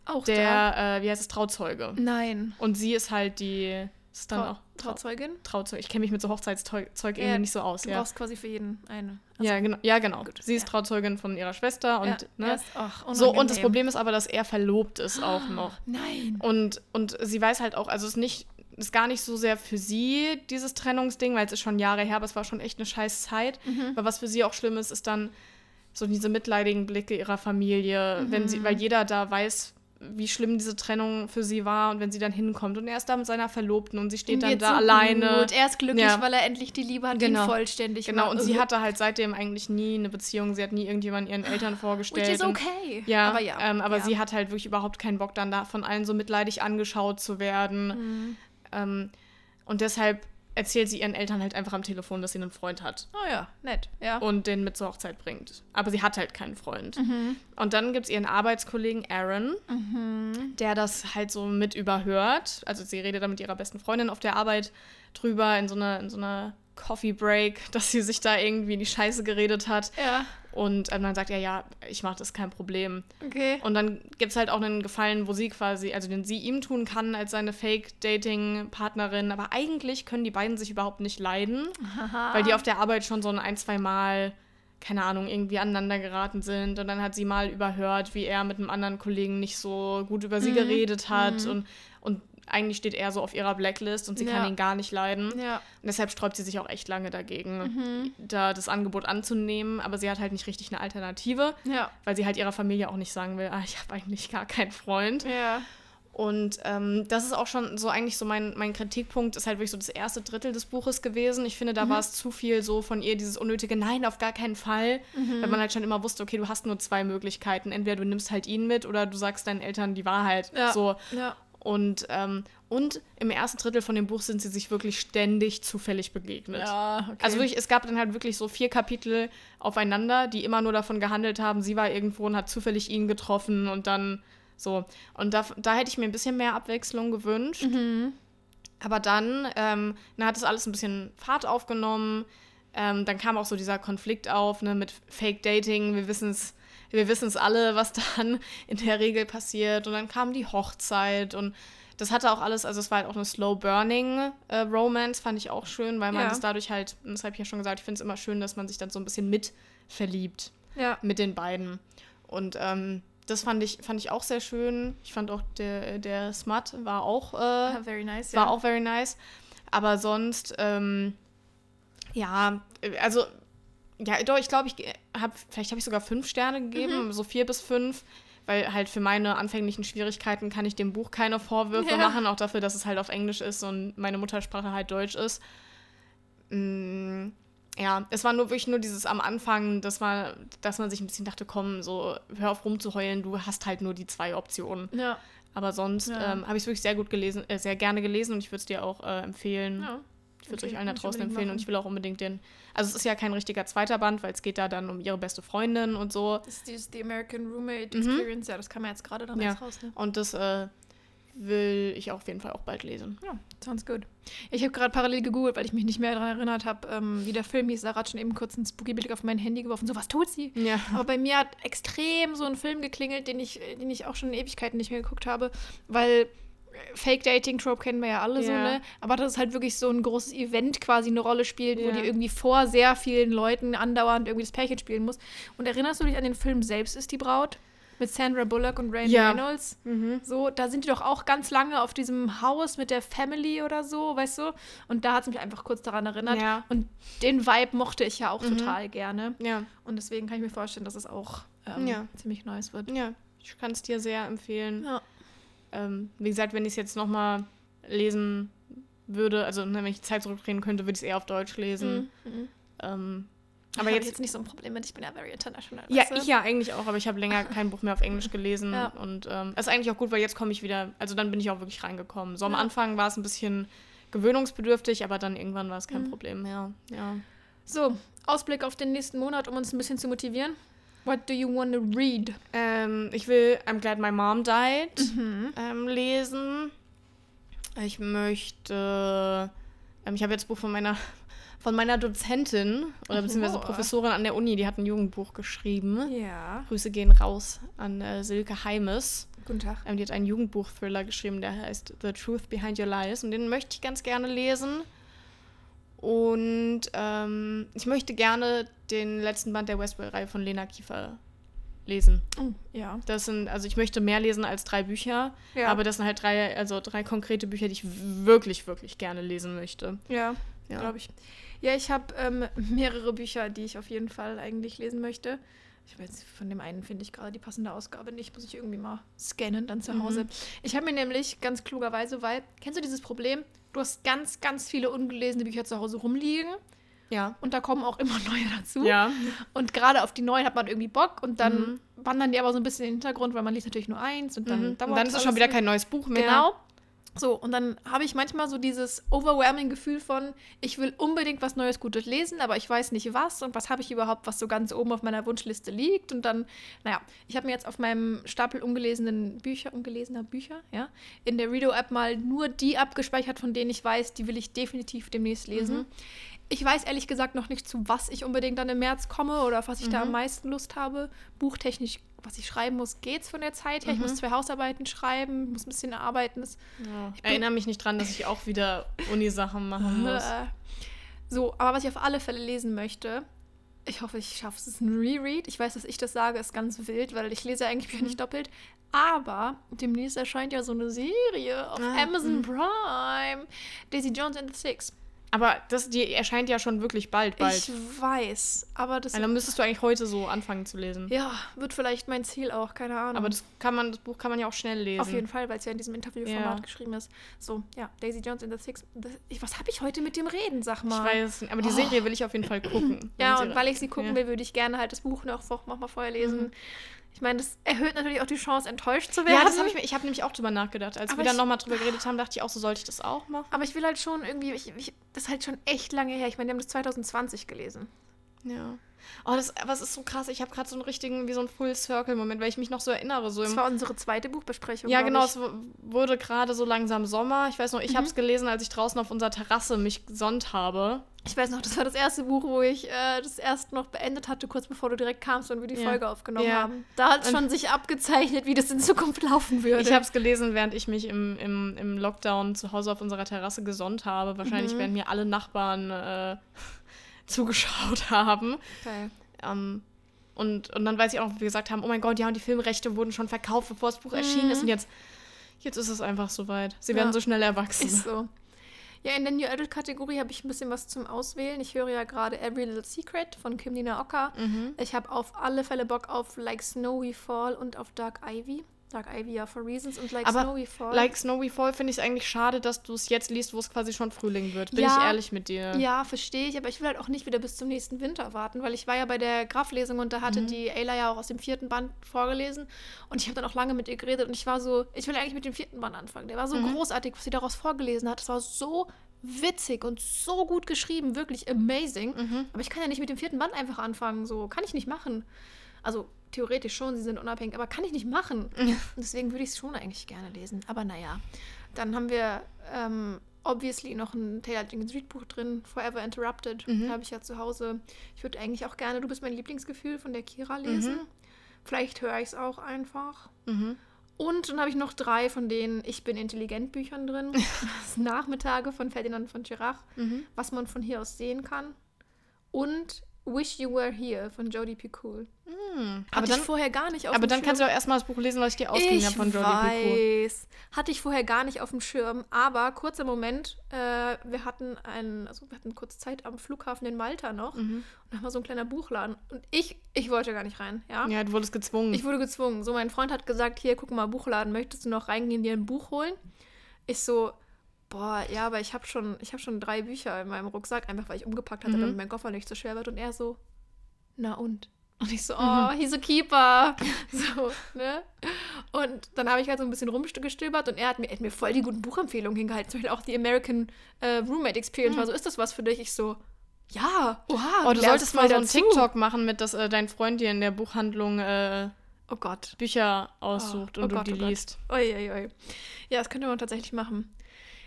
auch der, äh, wie heißt es, Trauzeuge. Nein. Und sie ist halt die, ist dann Trau auch Trau Trauzeugin? Trauzeug. Ich kenne mich mit so Hochzeitszeug Zeug irgendwie Ja, nicht so aus. Du Ja. brauchst quasi für jeden eine. ja, genau. Ja, genau. gut, sie ist ja. Trauzeugin von ihrer Schwester und ja, ne, erst- ach, so, und das. Problem ist aber, dass er verlobt ist auch noch. Nein. Und, und sie weiß halt auch, also es ist nicht, ist gar nicht so sehr für sie, dieses Trennungsding, weil es ist schon Jahre her, aber es war schon echt eine scheiß Zeit. Mhm. Aber was für sie auch schlimm ist, ist dann so diese mitleidigen Blicke ihrer Familie, wenn sie, weil jeder da weiß, wie schlimm diese Trennung für sie war und wenn sie dann hinkommt und er ist da mit seiner Verlobten und sie steht Ihm dann da so alleine. Gut. Er ist glücklich, Ja. weil er endlich die Liebe hat, die Genau. ihn vollständig Genau, macht. und sie hatte halt seitdem eigentlich nie eine Beziehung. Sie hat nie irgendjemand ihren Eltern vorgestellt. Which is und- okay. Ja, aber ja. Ähm, aber ja. sie hat halt wirklich überhaupt keinen Bock, dann da von allen so mitleidig angeschaut zu werden. Mhm. Ähm, und deshalb erzählt sie ihren Eltern halt einfach am Telefon, dass sie einen Freund hat Oh ja, nett. Ja. und den mit zur Hochzeit bringt. Aber sie hat halt keinen Freund. Mhm. Und dann gibt es ihren Arbeitskollegen Aaron, der das halt so mit überhört. Also sie redet da mit ihrer besten Freundin auf der Arbeit drüber in so einer, in so einer Coffee Break, dass sie sich da irgendwie in die Scheiße geredet hat. ja. Und ähm, dann sagt er, ja, ich mache das kein Problem. Okay. Und dann gibt es halt auch einen Gefallen, wo sie quasi, also den sie ihm tun kann als seine Fake-Dating-Partnerin. Aber eigentlich können die beiden sich überhaupt nicht leiden, Aha. weil die auf der Arbeit schon so ein, zwei Mal, keine Ahnung, irgendwie aneinander geraten sind. Und dann hat sie mal überhört, wie er mit einem anderen Kollegen nicht so gut über Mhm. sie geredet hat. Und, und eigentlich steht er so auf ihrer Blacklist und sie Ja. kann ihn gar nicht leiden. Ja. Und deshalb sträubt sie sich auch echt lange dagegen, Mhm. da das Angebot anzunehmen. Aber sie hat halt nicht richtig eine Alternative Ja. weil sie halt ihrer Familie auch nicht sagen will, ah, ich habe eigentlich gar keinen Freund. Ja. Und ähm, das ist auch schon so eigentlich so mein, mein Kritikpunkt, ist halt wirklich so das erste Drittel des Buches gewesen. Ich finde, da Mhm. war es zu viel so von ihr, dieses unnötige Nein, auf gar keinen Fall. Mhm. Weil man halt schon immer wusste, okay, du hast nur zwei Möglichkeiten. Entweder du nimmst halt ihn mit oder du sagst deinen Eltern die Wahrheit. Ja. So. Ja. Und, ähm, und im ersten Drittel von dem Buch sind sie sich wirklich ständig zufällig begegnet. Ja, okay. Also wirklich, es gab dann halt wirklich so vier Kapitel aufeinander, die immer nur davon gehandelt haben, sie war irgendwo und hat zufällig ihn getroffen und dann so. Und da, da hätte ich mir ein bisschen mehr Abwechslung gewünscht. Mhm. Aber dann, ähm, dann hat es alles ein bisschen Fahrt aufgenommen. Ähm, dann kam auch so dieser Konflikt auf ne, mit Fake Dating. Wir wissen es wir wissen's alle, was dann in der Regel passiert. Und dann kam die Hochzeit und das hatte auch alles, also es war halt auch eine Slow Burning äh, Romance, fand ich auch schön, weil man Ja. das dadurch halt, und das habe ich ja schon gesagt, ich finde es immer schön, dass man sich dann so ein bisschen mit verliebt Ja. mit den beiden. Und ähm, das fand ich, fand ich auch sehr schön. Ich fand auch, der, der Smut war auch, äh, Very nice. war ja. auch very nice. Aber sonst, ähm, ja, äh, also, ja, doch, ich glaube, ich habe, vielleicht habe ich sogar fünf Sterne gegeben, so vier bis fünf. Weil halt für meine anfänglichen Schwierigkeiten kann ich dem Buch keine Vorwürfe Ja. machen, auch dafür, dass es halt auf Englisch ist und meine Muttersprache halt Deutsch ist. Mm, ja, es war nur wirklich nur dieses am Anfang, dass man, dass man sich ein bisschen dachte, komm, so hör auf rumzuheulen, du hast halt nur die zwei Optionen. Ja. Aber sonst Ja. ähm, habe ich es wirklich sehr gut gelesen, äh, sehr gerne gelesen und ich würde es dir auch äh, empfehlen. ja. Ich würde es Okay, euch allen da draußen empfehlen und machen. ich will auch unbedingt den. Also es ist ja kein richtiger zweiter Band, weil es geht da dann um ihre beste Freundin und so. Das ist dieses The American Roommate Mhm. Experience. Ja, das kann man jetzt gerade dann Ja. raus. Ne? Und das äh, will ich auf jeden Fall auch bald lesen. Ja, sounds good. Ich habe gerade parallel gegoogelt, weil ich mich nicht mehr daran erinnert habe, ähm, wie der Film hieß. Sarah hat schon eben kurz ein Spooky-Bild auf mein Handy geworfen. So, was tut sie? Ja. Aber bei mir hat extrem so ein Film geklingelt, den ich, den ich auch schon in Ewigkeiten nicht mehr geguckt habe, weil Fake-Dating-Trope kennen wir ja alle so, Ja. ne? Aber dass es halt wirklich so ein großes Event quasi eine Rolle spielt, wo Ja. die irgendwie vor sehr vielen Leuten andauernd irgendwie das Pärchen spielen muss. Und erinnerst du dich an den Film Selbst ist die Braut? Mit Sandra Bullock und Ryan Ja. Reynolds? Mhm. So, da sind die doch auch ganz lange auf diesem Haus mit der Family oder so, weißt du? Und da hat es mich einfach kurz daran erinnert. Und den Vibe mochte ich ja auch Mhm. total gerne. Ja. Und deswegen kann ich mir vorstellen, dass es auch ähm, ziemlich nice wird. Ja. Ich kann es dir sehr empfehlen. Ja. Ähm, wie gesagt, wenn ich es jetzt nochmal lesen würde, also ne, wenn ich die Zeit zurückdrehen könnte, würde ich es eher auf Deutsch lesen. Mhm. Mhm. Ähm, Aber ich jetzt, jetzt nicht so ein Problem mit, ich bin ja very international. Ja, weißt du? ich ja eigentlich auch, aber ich habe länger kein Buch mehr auf Englisch gelesen. Ja. Und ähm, das ist eigentlich auch gut, weil jetzt komme ich wieder, also dann bin ich auch wirklich reingekommen. So am Ja. Anfang war es ein bisschen gewöhnungsbedürftig, aber dann irgendwann war es kein Mhm. Problem mehr. Ja. So, Ausblick auf den nächsten Monat, um uns ein bisschen zu motivieren. What do you want to read? Ähm, ich will I'm Glad My Mom Died Mhm. ähm, lesen. Ich möchte, ähm, ich habe jetzt ein Buch von meiner, von meiner Dozentin oder beziehungsweise Oh. Professorin an der Uni, die hat ein Jugendbuch geschrieben. Ja. Grüße gehen raus an äh, Silke Heimes. Guten Tag. Ähm, die hat einen Jugendbuch-Thriller geschrieben, der heißt The Truth Behind Your Lies. Und den möchte ich ganz gerne lesen. Und ähm, ich möchte gerne den letzten Band der Westworld-Reihe von Lena Kiefer lesen. Oh, ja. Das sind, also ich möchte mehr lesen als drei Bücher, Ja. aber das sind halt drei, also drei konkrete Bücher, die ich wirklich, wirklich gerne lesen möchte. Ja, Ja. glaube ich. Ja, ich habe ähm, mehrere Bücher, die ich auf jeden Fall eigentlich lesen möchte. Ich weiß, von dem einen finde ich gerade die passende Ausgabe nicht. Muss ich irgendwie mal scannen dann zu Mhm. Hause. Ich habe mir nämlich ganz klugerweise, weil, kennst du dieses Problem? Du hast ganz, ganz viele ungelesene Bücher zu Hause rumliegen Ja. und da kommen auch immer neue dazu. Ja. Und gerade auf die neuen hat man irgendwie Bock und dann Mhm. wandern die aber so ein bisschen in den Hintergrund, weil man liest natürlich nur eins und dann Mhm. Und dann ist es schon wieder kein neues Buch mehr. Genau. So, und dann habe ich manchmal so dieses overwhelming Gefühl von, ich will unbedingt was Neues, Gutes lesen, aber ich weiß nicht was und was habe ich überhaupt, was so ganz oben auf meiner Wunschliste liegt. Und dann, naja, ich habe mir jetzt auf meinem Stapel ungelesenen Bücher, ungelesener Bücher, ja, in der Redo-App mal nur die abgespeichert, von denen ich weiß, die will ich definitiv demnächst lesen. Ich weiß ehrlich gesagt noch nicht, zu was ich unbedingt dann im März komme oder auf was ich da am meisten Lust habe. Buchtechnisch, was ich schreiben muss, geht's von der Zeit her. Ich muss zwei Hausarbeiten schreiben, muss ein bisschen arbeiten. Das Ja. Ich erinnere mich nicht dran, dass ich auch wieder Uni-Sachen machen muss. So, aber was ich auf alle Fälle lesen möchte, ich hoffe, ich schaffe es, ist ein Reread. Ich weiß, dass ich das sage, ist ganz wild, weil ich lese eigentlich Bücher nicht doppelt. Aber demnächst erscheint ja so eine Serie auf Ah, Amazon Prime. Daisy Jones and the Six. Aber das, die erscheint ja schon wirklich bald, bald. Ich weiß, aber das Also dann müsstest du eigentlich heute so anfangen zu lesen. ja, wird vielleicht mein Ziel auch, keine Ahnung. Aber das kann man, das Buch kann man ja auch schnell lesen. auf jeden Fall, weil es ja in diesem Interviewformat Ja. geschrieben ist. So, ja, Daisy Jones and the Six. Ich, was habe ich heute mit dem Reden, sag Ich mal? weiß, nicht, aber die Serie will ich auf jeden Fall gucken. Ja, und weil ich sie gucken ja. will, würde ich gerne halt das Buch noch, noch mal vorher lesen. Mhm. Ich meine, das erhöht natürlich auch die Chance, enttäuscht zu werden. Ja, das habe ich mir, ich habe nämlich auch drüber nachgedacht. Als Aber wir dann nochmal drüber geredet haben, dachte ich auch, so sollte ich das auch machen. Aber ich will halt schon irgendwie, ich, ich, das ist halt schon echt lange her. Ich meine, wir haben das 2020 gelesen. Ja. Oh, das, aber es ist so krass. Ich habe gerade so einen richtigen, wie so einen Full-Circle-Moment, weil ich mich noch so erinnere. So Das war unsere zweite Buchbesprechung. ja, genau. Ich. Es wurde gerade so langsam Sommer. Ich weiß noch, ich Mhm. habe es gelesen, als ich draußen auf unserer Terrasse mich gesonnt habe. ich weiß noch, das war das erste Buch, wo ich äh, das erst noch beendet hatte, kurz bevor du direkt kamst und wir die Ja. Folge aufgenommen Ja. haben. Da hat es Und- schon sich abgezeichnet, wie das in Zukunft laufen würde. Ich habe es gelesen, während ich mich im, im, im Lockdown zu Hause auf unserer Terrasse gesonnt habe. Wahrscheinlich Mhm. werden mir alle Nachbarn äh, zugeschaut haben. Geil. Ähm, und, und dann weiß ich auch noch, wie wir gesagt haben, oh mein Gott, ja, und die Filmrechte wurden schon verkauft, bevor das Buch erschienen ist. Und jetzt, jetzt ist es einfach soweit. Sie werden Mhm. Ja. so schnell erwachsen. Ist so. Ja, in der New Adult-Kategorie habe ich ein bisschen was zum Auswählen. Ich höre ja gerade Every Little Secret von Kim Nina Ocker. Mhm. Ich habe auf alle Fälle Bock auf Like Snowy Fall und auf Dark Ivy. Dark Ivy ja for Reasons und Like Aber Snowy Fall. Like Snowy Fall finde ich es eigentlich schade, dass du es jetzt liest, wo es quasi schon Frühling wird. Bin Ja. ich ehrlich mit dir. ja, verstehe ich, aber ich will halt auch nicht wieder bis zum nächsten Winter warten, weil ich war ja bei der Graf-Lesung und da hatte die Ayla ja auch aus dem vierten Band vorgelesen und ich habe dann auch lange mit ihr geredet und ich war so, ich will eigentlich mit dem vierten Band anfangen. Der war so großartig, was sie daraus vorgelesen hat. Das war so witzig und so gut geschrieben, wirklich amazing. Aber ich kann ja nicht mit dem vierten Band einfach anfangen, so kann ich nicht machen. Also theoretisch schon, sie sind unabhängig, aber kann ich nicht machen. Und deswegen würde ich es schon eigentlich gerne lesen. Aber naja, dann haben wir ähm, obviously noch ein Taylor Jenkins Reid Buch drin, Forever Interrupted, habe ich ja zu Hause. Ich würde eigentlich auch gerne Du bist mein Lieblingsgefühl von der Kira lesen. Vielleicht höre ich es auch einfach. Mhm. Und dann habe ich noch drei von den Ich bin intelligent Büchern drin. Das Nachmittage von Ferdinand von Girach, Mhm. was man von hier aus sehen kann. Und Wish You Were Here von Jodie P. Cool. Mhm. Aber dann vorher gar nicht auf aber dem dann Schirm. kannst du auch erstmal das Buch lesen, was ich dir ausgeliehen habe von Jodie Picoult. weiß. Hatte ich vorher gar nicht auf dem Schirm. Aber kurzer Moment, äh, wir hatten einen, also wir hatten kurz Zeit am Flughafen in Malta noch. Mhm. Und da war so ein kleiner Buchladen. Und ich, ich wollte gar nicht rein, ja. Ja, du wurdest gezwungen. Ich wurde gezwungen. So, mein Freund hat gesagt, hier, guck mal, Buchladen, möchtest du noch reingehen, dir ein Buch holen? Ich so, boah, ja, aber ich habe schon, ich habe schon drei Bücher in meinem Rucksack, einfach weil ich umgepackt hatte, Mhm. damit mein Koffer nicht so schwer wird. Und er so, na und? Und ich so, oh, he's a keeper. So, ne? Und dann habe ich halt so ein bisschen rumgestöbert und er hat mir, hat mir voll die guten Buchempfehlungen hingehalten. Zum Beispiel auch die American äh, Roommate Experience. War so, ist das was für dich? Ich so, ja, oha. oh, du solltest mal so dazu. TikTok machen, mit dass äh, dein Freund dir in der Buchhandlung äh, Oh Gott. Bücher aussucht Oh, und oh du Gott, die oh liest. Ui, ui, ui. Ja, das könnte man tatsächlich machen.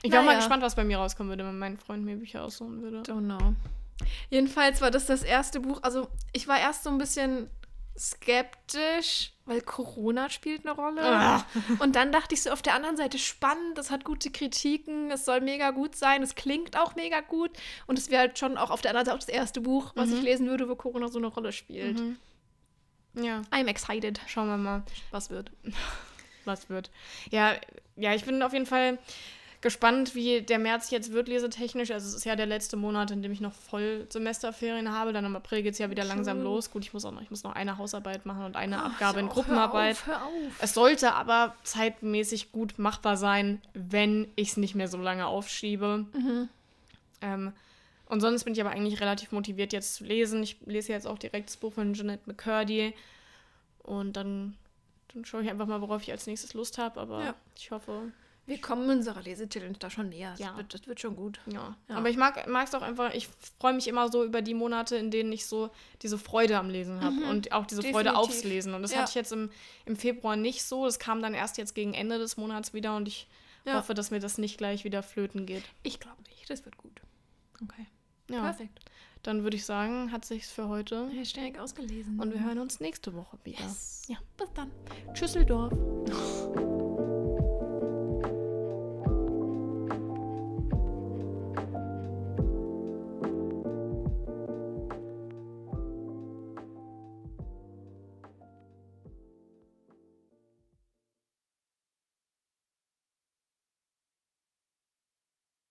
Ich wäre auch mal Naja. gespannt, was bei mir rauskommen würde, wenn mein Freund mir Bücher aussuchen würde. Don't know. Jedenfalls war das das erste Buch. Also, ich war erst so ein bisschen skeptisch, weil Corona spielt eine Rolle. Ah. Und dann dachte ich so auf der anderen Seite spannend, das hat gute Kritiken, es soll mega gut sein, es klingt auch mega gut. Und es wäre halt schon auch auf der anderen Seite auch das erste Buch, was ich lesen würde, wo Corona so eine Rolle spielt. Mhm. Ja, I'm excited, schauen wir mal, was wird. was wird. Ja, ja, ich bin auf jeden Fall gespannt, wie der März jetzt wird, lesetechnisch. Also es ist ja der letzte Monat, in dem ich noch voll Semesterferien habe. Dann im April geht es ja wieder langsam los. Gut, ich muss auch noch, ich muss noch eine Hausarbeit machen und eine Ach, Abgabe in Gruppenarbeit. Hör auf, hör auf. Es sollte aber zeitmäßig gut machbar sein, wenn ich es nicht mehr so lange aufschiebe. Mhm. Ähm, und sonst bin ich aber eigentlich relativ motiviert, jetzt zu lesen. Ich lese jetzt auch direkt das Buch von Jeanette McCurdy. Und dann, dann schaue ich einfach mal, worauf ich als nächstes Lust habe. Aber ja. ich hoffe. Wir kommen unserer Lese-Challenge da schon näher. Ja. Das wird, das wird schon gut. Ja. ja. Aber ich mag es auch einfach, ich freue mich immer so über die Monate, in denen ich so diese Freude am Lesen habe mhm. und auch diese Definitiv. Freude aufs Lesen. Und das ja. hatte ich jetzt im, im Februar nicht so. Das kam dann erst jetzt gegen Ende des Monats wieder und ich hoffe, dass mir das nicht gleich wieder flöten geht. Ich glaube nicht. Das wird gut. Okay. Ja. Perfekt. Dann würde ich sagen, hat sich's für heute. Hashtag ausgelesen. Und wir hören uns nächste Woche wieder. Yes. Ja. Bis dann. Tschüsseldorf.